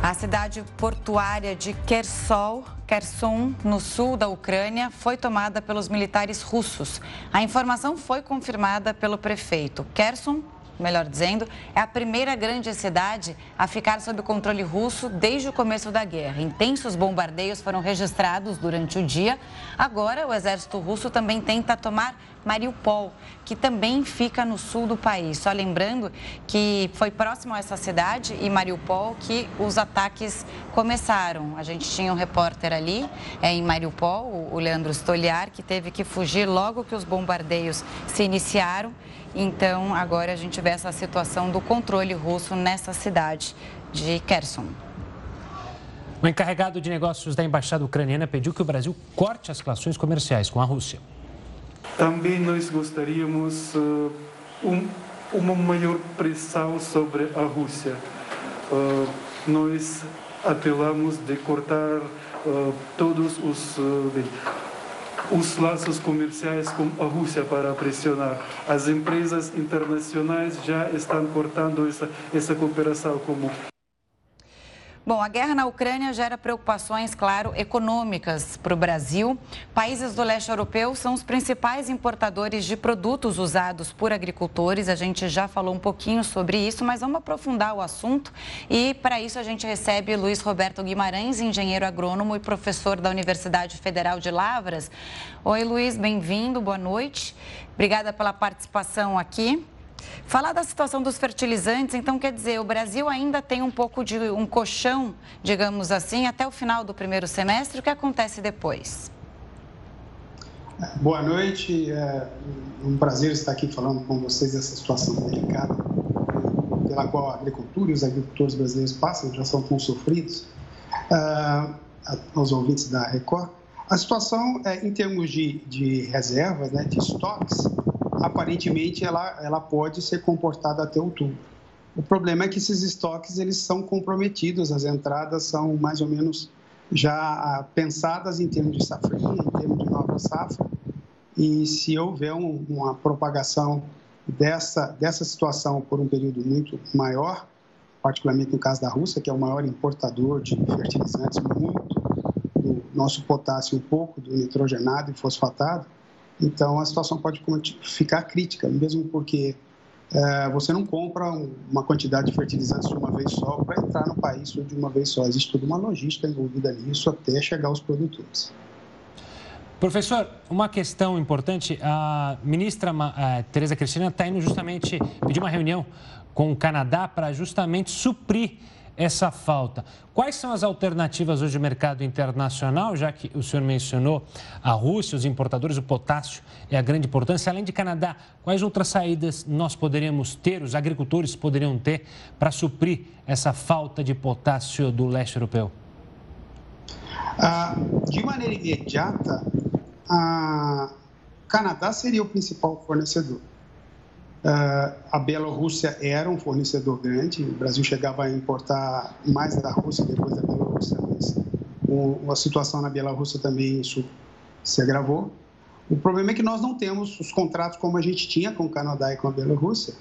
A cidade portuária de Kherson, Kherson, no sul da Ucrânia, foi tomada pelos militares russos. A informação foi confirmada pelo prefeito. Kherson melhor dizendo, é a primeira grande cidade a ficar sob controle russo desde o começo da guerra. Intensos bombardeios foram registrados durante o dia. Agora, o exército russo também tenta tomar Mariupol, que também fica no sul do país. Só lembrando que foi próximo a essa cidade e Mariupol que os ataques começaram. A gente tinha um repórter ali é, em Mariupol, o Leandro Stoliar, que teve que fugir logo que os bombardeios se iniciaram. Então, agora a gente vê essa situação do controle russo nessa cidade de Kherson. O encarregado de negócios da embaixada ucraniana pediu que o Brasil corte as relações comerciais com a Rússia. Também nós gostaríamos uh, um, uma maior pressão sobre a Rússia. Uh, nós apelamos de cortar uh, todos os os laços comerciais com a Rússia para pressionar. As empresas internacionais já estão cortando essa, essa cooperação como Bom, a guerra na Ucrânia gera preocupações, claro, econômicas para o Brasil. Países do leste europeu são os principais importadores de produtos usados por agricultores. A gente já falou um pouquinho sobre isso, mas vamos aprofundar o assunto. E para isso a gente recebe Luiz Roberto Guimarães, engenheiro agrônomo e professor da Universidade Federal de Lavras. Oi, Luiz, bem-vindo, boa noite. Obrigada pela participação aqui. Falar da situação dos fertilizantes, então quer dizer, o Brasil ainda tem um pouco de um colchão, digamos assim, até o final do primeiro semestre. O que acontece depois? Boa noite, é um prazer estar aqui falando com vocês dessa situação delicada pela qual a agricultura e os agricultores brasileiros passam, já são tão sofridos, uh, aos ouvintes da Record. A situação, é, em termos de, de reservas, né, de estoques, aparentemente ela, ela pode ser comportada até outubro. O problema é que esses estoques eles são comprometidos, as entradas são mais ou menos já ah, pensadas em termos de safrinha, em termos de nova safra, e se houver um, uma propagação dessa, dessa situação por um período muito maior, particularmente no caso da Rússia, que é o maior importador de fertilizantes, muito do nosso potássio, um pouco do nitrogenado e fosfatado, então a situação pode ficar crítica, mesmo porque é, você não compra uma quantidade de fertilizantes de uma vez só para entrar no país de uma vez só. Existe toda uma logística envolvida nisso até chegar aos produtores. Professor, uma questão importante, a ministra a Tereza Cristina está indo justamente pedir uma reunião com o Canadá para justamente suprir essa falta. Quais são as alternativas hoje do mercado internacional, já que o senhor mencionou a Rússia, os importadores, o potássio é a grande importância. Além de Canadá, quais outras saídas nós poderíamos ter, os agricultores poderiam ter para suprir essa falta de potássio do leste europeu? Ah, de maneira imediata, o Canadá seria o principal fornecedor. Ah, a Bielorrússia era um fornecedor grande, o Brasil chegava a importar mais da Rússia depois da Bielorrússia, mas a situação na Bielorrússia também isso se agravou. O problema é que nós não temos os contratos como a gente tinha com o Canadá e com a Bielorrússia,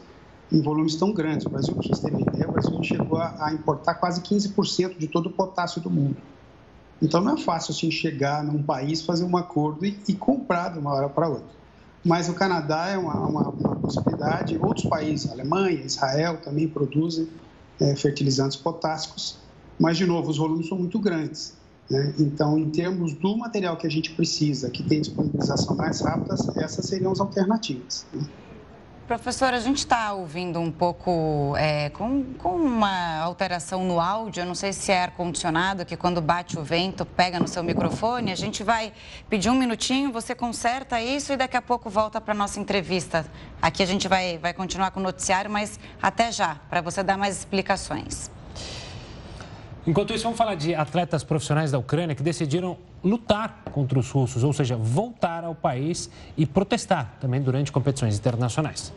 em volumes tão grandes. O Brasil, para vocês terem ideia, o Brasil chegou a importar quase 15% de todo o potássio do mundo. Então não é fácil assim chegar num país, fazer um acordo e, e comprar de uma hora para outra. Mas o Canadá é uma, uma, uma, possibilidade, outros países, Alemanha, Israel, também produzem é, fertilizantes potássicos, mas de novo, os volumes são muito grandes. Né? Então, em termos do material que a gente precisa, que tem disponibilização mais rápida, essas seriam as alternativas. Né? Professor, a gente está ouvindo um pouco é, com, com uma alteração no áudio. Eu não sei se é ar-condicionado, que quando bate o vento pega no seu microfone. A gente vai pedir um minutinho, você conserta isso e daqui a pouco volta para a nossa entrevista. Aqui a gente vai, vai continuar com o noticiário, mas até já, para você dar mais explicações. Enquanto isso, vamos falar de atletas profissionais da Ucrânia que decidiram lutar contra os russos, ou seja, voltar ao país e protestar também durante competições internacionais.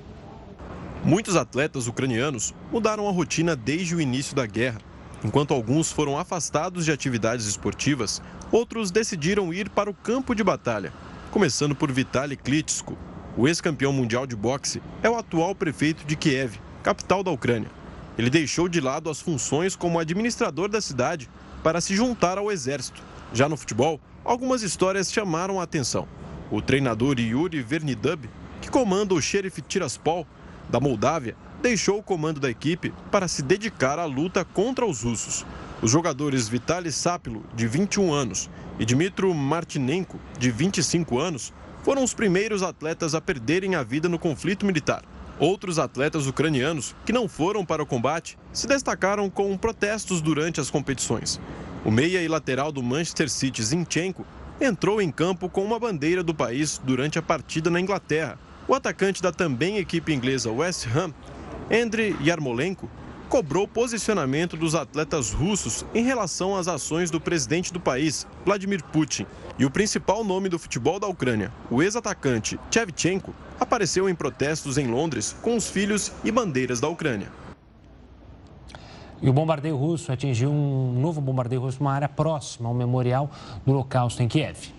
Muitos atletas ucranianos mudaram a rotina desde o início da guerra. Enquanto alguns foram afastados de atividades esportivas, outros decidiram ir para o campo de batalha. Começando por Vitaly Klitschko, o ex-campeão mundial de boxe, é o atual prefeito de Kiev, capital da Ucrânia. Ele deixou de lado as funções como administrador da cidade para se juntar ao exército. Já no futebol, algumas histórias chamaram a atenção. O treinador Yuri Vernidub, que comanda o Sheriff Tiraspol da Moldávia, deixou o comando da equipe para se dedicar à luta contra os russos. Os jogadores Vitaly Sapilo, de 21 anos, e Dmitro Martinenko, de 25 anos, foram os primeiros atletas a perderem a vida no conflito militar. Outros atletas ucranianos que não foram para o combate se destacaram com protestos durante as competições. O meia e lateral do Manchester City, Zinchenko, entrou em campo com uma bandeira do país durante a partida na Inglaterra. O atacante da também equipe inglesa West Ham, Andriy Yarmolenko, cobrou posicionamento dos atletas russos em relação às ações do presidente do país, Vladimir Putin. E o principal nome do futebol da Ucrânia, o ex-atacante Shevchenko, apareceu em protestos em Londres com os filhos e bandeiras da Ucrânia. E o bombardeio russo atingiu um novo bombardeio russo numa área próxima ao memorial do Holocausto em Kiev.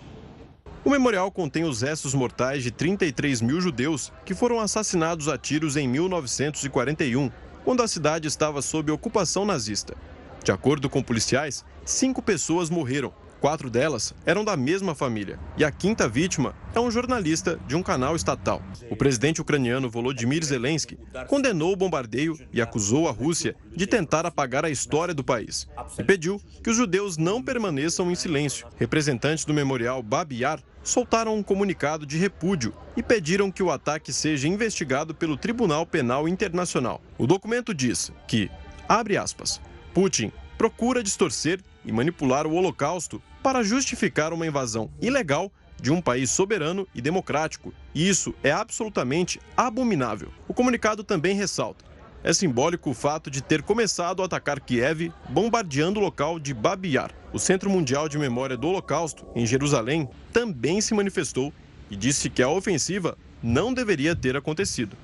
O memorial contém os restos mortais de 33 mil judeus que foram assassinados a tiros em 1941 quando a cidade estava sob ocupação nazista. De acordo com policiais, cinco pessoas morreram. Quatro delas eram da mesma família. E a quinta vítima é um jornalista de um canal estatal. O presidente ucraniano Volodymyr Zelensky condenou o bombardeio e acusou a Rússia de tentar apagar a história do país. E pediu que os judeus não permaneçam em silêncio. Representantes do memorial Babi Yar soltaram um comunicado de repúdio e pediram que o ataque seja investigado pelo Tribunal Penal Internacional. O documento diz que, abre aspas, Putin procura distorcer e manipular o Holocausto para justificar uma invasão ilegal de um país soberano e democrático. E isso é absolutamente abominável. O comunicado também ressalta é simbólico o fato de ter começado a atacar Kiev, bombardeando o local de Babi Yar. O Centro Mundial de Memória do Holocausto, em Jerusalém, também se manifestou e disse que a ofensiva não deveria ter acontecido.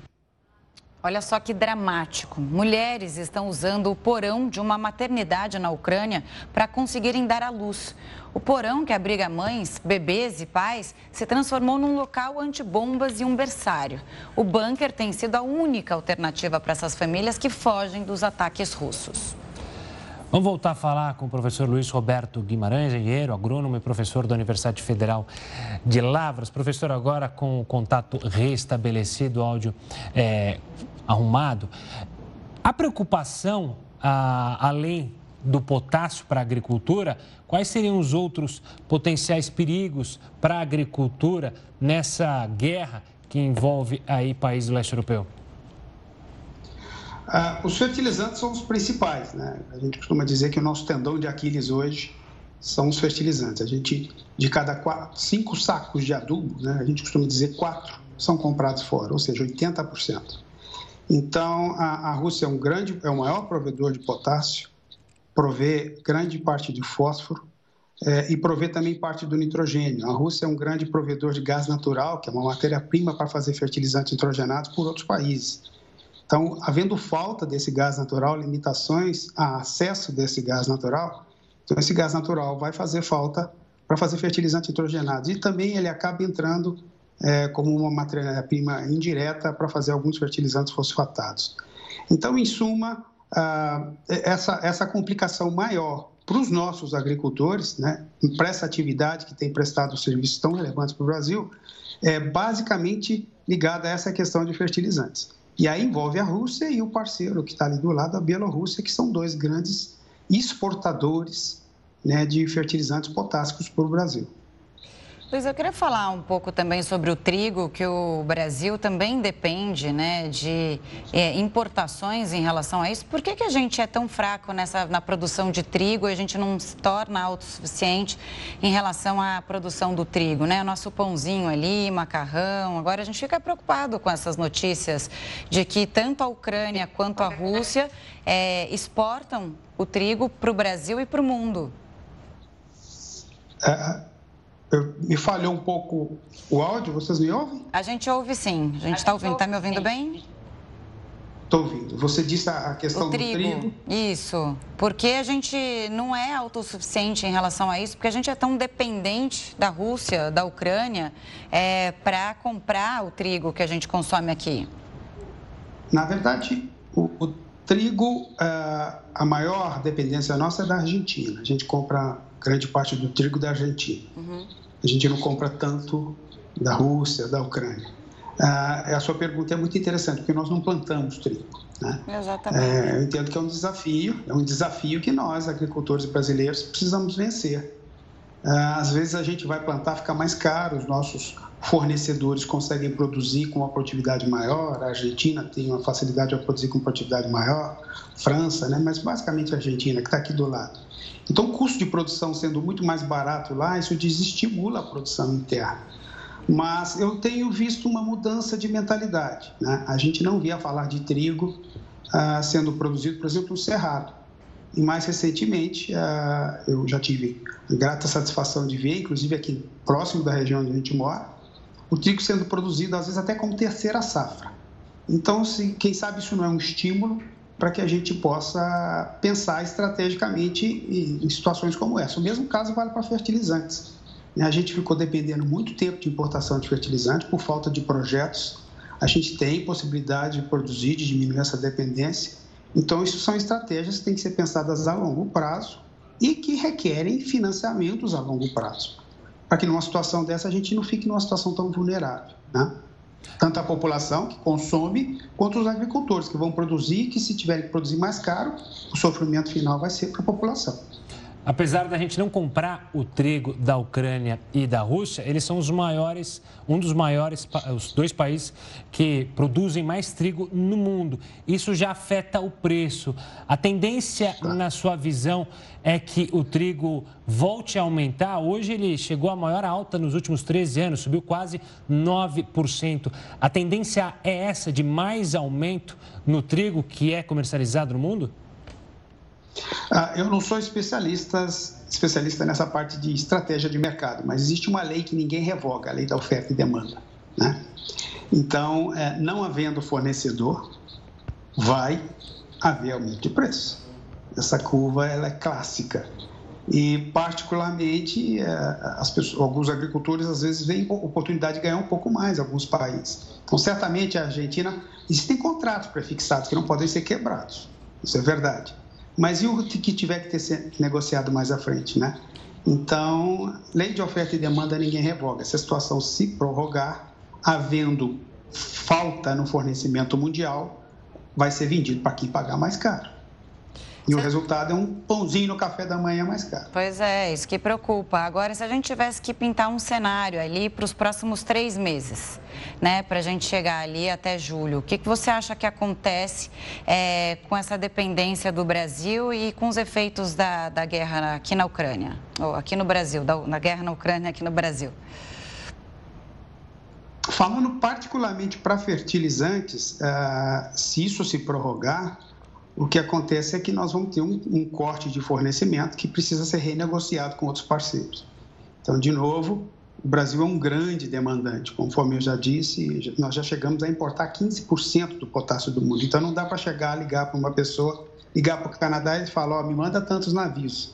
Olha só que dramático. Mulheres estão usando o porão de uma maternidade na Ucrânia para conseguirem dar à luz. O porão, que abriga mães, bebês e pais, se transformou num local antibombas e um berçário. O bunker tem sido a única alternativa para essas famílias que fogem dos ataques russos. Vamos voltar a falar com o professor Luiz Roberto Guimarães, engenheiro, agrônomo e professor da Universidade Federal de Lavras. Professor, agora com o contato restabelecido, áudio é, arrumado, a preocupação, a, além do potássio para a agricultura, quais seriam os outros potenciais perigos para a agricultura nessa guerra que envolve aí países do leste europeu? Ah, os fertilizantes são os principais, né? A gente costuma dizer que o nosso tendão de Aquiles hoje são os fertilizantes. A gente, de cada quatro, cinco sacos de adubo, né, a gente costuma dizer quatro são comprados fora, ou seja, 80%. Então, a, a Rússia é um grande, é o maior provedor de potássio, provê grande parte de fósforo é, e provê também parte do nitrogênio. A Rússia é um grande provedor de gás natural, que é uma matéria-prima para fazer fertilizantes nitrogenados por outros países. Então, havendo falta desse gás natural, limitações a acesso desse gás natural, então esse gás natural vai fazer falta para fazer fertilizantes nitrogenados. E também ele acaba entrando é, como uma matéria-prima indireta para fazer alguns fertilizantes fosfatados. Então, em suma, ah, essa, essa complicação maior para os nossos agricultores, né, para essa atividade que tem prestado serviços tão relevantes para o Brasil, é basicamente ligada a essa questão de fertilizantes. E aí envolve a Rússia e o parceiro que está ali do lado, a Bielorrússia, que são dois grandes exportadores né, de fertilizantes potássicos para o Brasil. Luiz, eu queria falar um pouco também sobre o trigo, que o Brasil também depende né, de é, importações em relação a isso. Por que, que a gente é tão fraco nessa, na produção de trigo e a gente não se torna autossuficiente em relação à produção do trigo? Né? O nosso pãozinho ali, macarrão. Agora a gente fica preocupado com essas notícias de que tanto a Ucrânia quanto a Rússia é, exportam o trigo para o Brasil e para o mundo. É me falhou um pouco o áudio, vocês me ouvem? A gente ouve sim, a gente está ouvindo. Está me ouvindo bem? Estou ouvindo. Você disse a questão trigo. do trigo. Isso. Porque a gente não é autossuficiente em relação a isso, porque a gente é tão dependente da Rússia, da Ucrânia, é, para comprar o trigo que a gente consome aqui. Na verdade, o, o trigo, é, a maior dependência nossa é da Argentina. A gente compra grande parte do trigo da Argentina. Uhum. A gente não compra tanto da Rússia, da Ucrânia. Ah, a sua pergunta é muito interessante, porque nós não plantamos trigo. Né? Exatamente. É, eu entendo que é um desafio, é um desafio que nós, agricultores brasileiros, precisamos vencer. Ah, às vezes a gente vai plantar, fica mais caro, os nossos fornecedores conseguem produzir com uma produtividade maior, a Argentina tem uma facilidade de produzir com produtividade maior, França, né? mas basicamente a Argentina, que está aqui do lado. Então, o custo de produção sendo muito mais barato lá, isso desestimula a produção interna. Mas eu tenho visto uma mudança de mentalidade. Né? A gente não via falar de trigo ah, sendo produzido, por exemplo, no Cerrado. E mais recentemente, ah, eu já tive a grata satisfação de ver, inclusive aqui próximo da região onde a gente mora, o trigo sendo produzido, às vezes até como terceira safra. Então, se, quem sabe isso não é um estímulo para que a gente possa pensar estrategicamente em situações como essa. O mesmo caso vale para fertilizantes. A gente ficou dependendo muito tempo de importação de fertilizantes por falta de projetos. A gente tem possibilidade de produzir, de diminuir essa dependência. Então, isso são estratégias que têm que ser pensadas a longo prazo e que requerem financiamentos a longo prazo, para que numa situação dessa a gente não fique numa situação tão vulnerável. Né? Tanto a população que consome, quanto os agricultores que vão produzir, que se tiverem que produzir mais caro, o sofrimento final vai ser para a população. Apesar da gente não comprar o trigo da Ucrânia e da Rússia, eles são os maiores, um dos maiores, os dois países que produzem mais trigo no mundo. Isso já afeta o preço. A tendência, na sua visão, é que o trigo volte a aumentar. Hoje ele chegou à maior alta nos últimos 13 anos, subiu quase 9%. A tendência é essa de mais aumento no trigo que é comercializado no mundo? Ah, eu não sou especialista, especialista nessa parte de estratégia de mercado, mas existe uma lei que ninguém revoga, a lei da oferta e demanda. Né? Então, é, não havendo fornecedor, vai haver aumento de preço. Essa curva ela é clássica. E, particularmente, é, as pessoas, alguns agricultores às vezes veem oportunidade de ganhar um pouco mais em alguns países. Então, certamente, a Argentina, existem contratos prefixados que não podem ser quebrados. Isso é verdade. Mas e o que tiver que ter negociado mais à frente, né? Então, lei de oferta e demanda ninguém revoga. Se a situação se prorrogar, havendo falta no fornecimento mundial, vai ser vendido para quem pagar mais caro. E o resultado é um pãozinho no café da manhã mais caro. Pois é, isso que preocupa. Agora, se a gente tivesse que pintar um cenário ali para os próximos três meses, né, para a gente chegar ali até julho, o que, que você acha que acontece é, com essa dependência do Brasil e com os efeitos da, da guerra aqui na Ucrânia, ou aqui no Brasil, da, da guerra na Ucrânia aqui no Brasil? Falando particularmente para fertilizantes, uh, se isso se prorrogar, o que acontece é que nós vamos ter um, um, corte de fornecimento que precisa ser renegociado com outros parceiros. Então, de novo, o Brasil é um grande demandante. Conforme eu já disse, nós já chegamos a importar 15% do potássio do mundo. Então, não dá para chegar, ligar para uma pessoa, ligar para o Canadá e falar: oh, me manda tantos navios.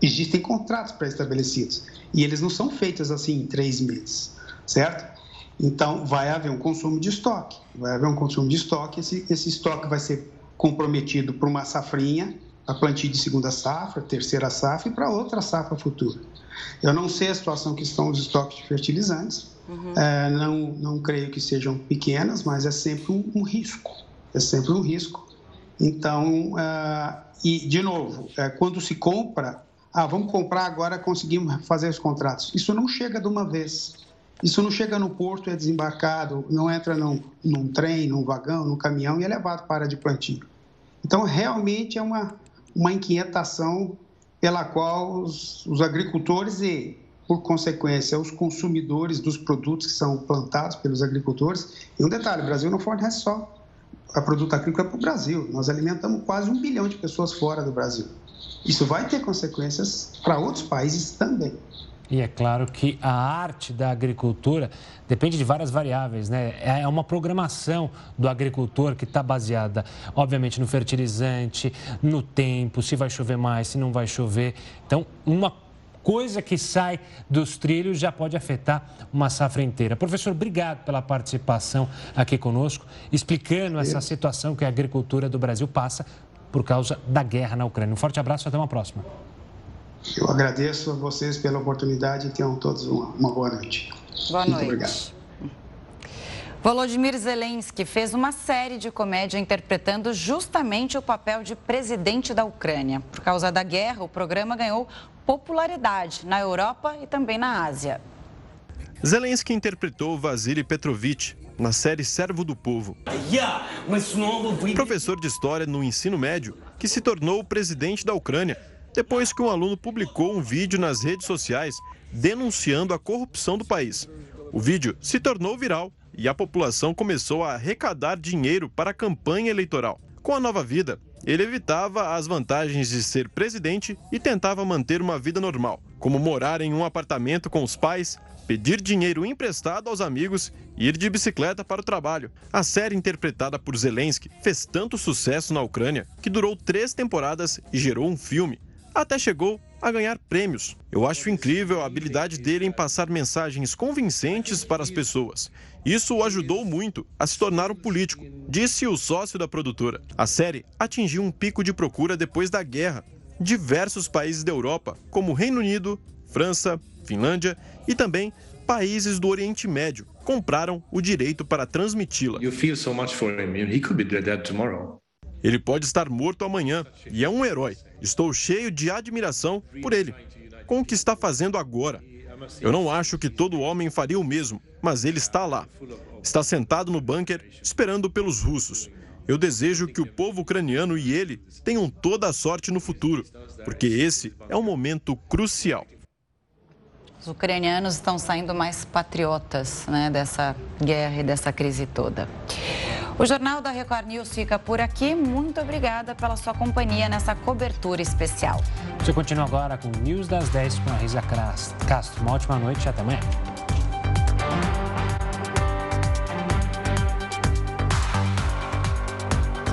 Existem contratos pré-estabelecidos e eles não são feitos assim em três meses, certo? Então, vai haver um consumo de estoque. Vai haver um consumo de estoque. Esse, esse estoque vai ser comprometido para uma safrinha, a plantio de segunda safra, terceira safra e para outra safra futura. Eu não sei a situação que estão os estoques de fertilizantes, uhum. é, não, não creio que sejam pequenas, mas é sempre um, um risco, é sempre um risco. Então, é, e de novo, é, quando se compra, ah, vamos comprar agora, conseguimos fazer os contratos. Isso não chega de uma vez. Isso não chega no porto, é desembarcado, não entra num, num trem, num vagão, num caminhão e é levado para a de plantio. Então, realmente é uma, uma inquietação pela qual os, os agricultores e, por consequência, os consumidores dos produtos que são plantados pelos agricultores. E um detalhe: o Brasil não fornece só a produto agrícola para o Brasil, nós alimentamos quase um bilhão de pessoas fora do Brasil. Isso vai ter consequências para outros países também. E é claro que a arte da agricultura depende de várias variáveis, né? É uma programação do agricultor que está baseada, obviamente, no fertilizante, no tempo, se vai chover mais, se não vai chover. Então, uma coisa que sai dos trilhos já pode afetar uma safra inteira. Professor, obrigado pela participação aqui conosco, explicando essa situação que a agricultura do Brasil passa por causa da guerra na Ucrânia. Um forte abraço e até uma próxima. Eu agradeço a vocês pela oportunidade e tenham todos uma, uma boa noite. Boa Muito noite. Obrigado. Volodymyr Zelensky fez uma série de comédia interpretando justamente o papel de presidente da Ucrânia. Por causa da guerra, o programa ganhou popularidade na Europa e também na Ásia. Zelensky interpretou Vasily Petrovich na série Servo do Povo. Professor de história no ensino médio, que se tornou o presidente da Ucrânia depois que um aluno publicou um vídeo nas redes sociais denunciando a corrupção do país. O vídeo se tornou viral e a população começou a arrecadar dinheiro para a campanha eleitoral. Com a nova vida, ele evitava as vantagens de ser presidente e tentava manter uma vida normal, como morar em um apartamento com os pais, pedir dinheiro emprestado aos amigos e ir de bicicleta para o trabalho. A série interpretada por Zelensky fez tanto sucesso na Ucrânia que durou três temporadas e gerou um filme até chegou a ganhar prêmios. Eu acho incrível a habilidade dele em passar mensagens convincentes para as pessoas. Isso o ajudou muito a se tornar um político, disse o sócio da produtora. A série atingiu um pico de procura depois da guerra. Diversos países da Europa, como Reino Unido, França, Finlândia e também países do Oriente Médio, compraram o direito para transmiti-la. Ele pode estar morto amanhã e é um herói. Estou cheio de admiração por ele, com o que está fazendo agora. Eu não acho que todo homem faria o mesmo, mas ele está lá. Está sentado no bunker, esperando pelos russos. Eu desejo que o povo ucraniano e ele tenham toda a sorte no futuro, porque esse é um momento crucial. Os ucranianos estão saindo mais patriotas né, dessa guerra e dessa crise toda. O Jornal da Record News fica por aqui. Muito obrigada pela sua companhia nessa cobertura especial. Você continua agora com o News das 10 com a Risa Castro. Uma ótima noite e até amanhã.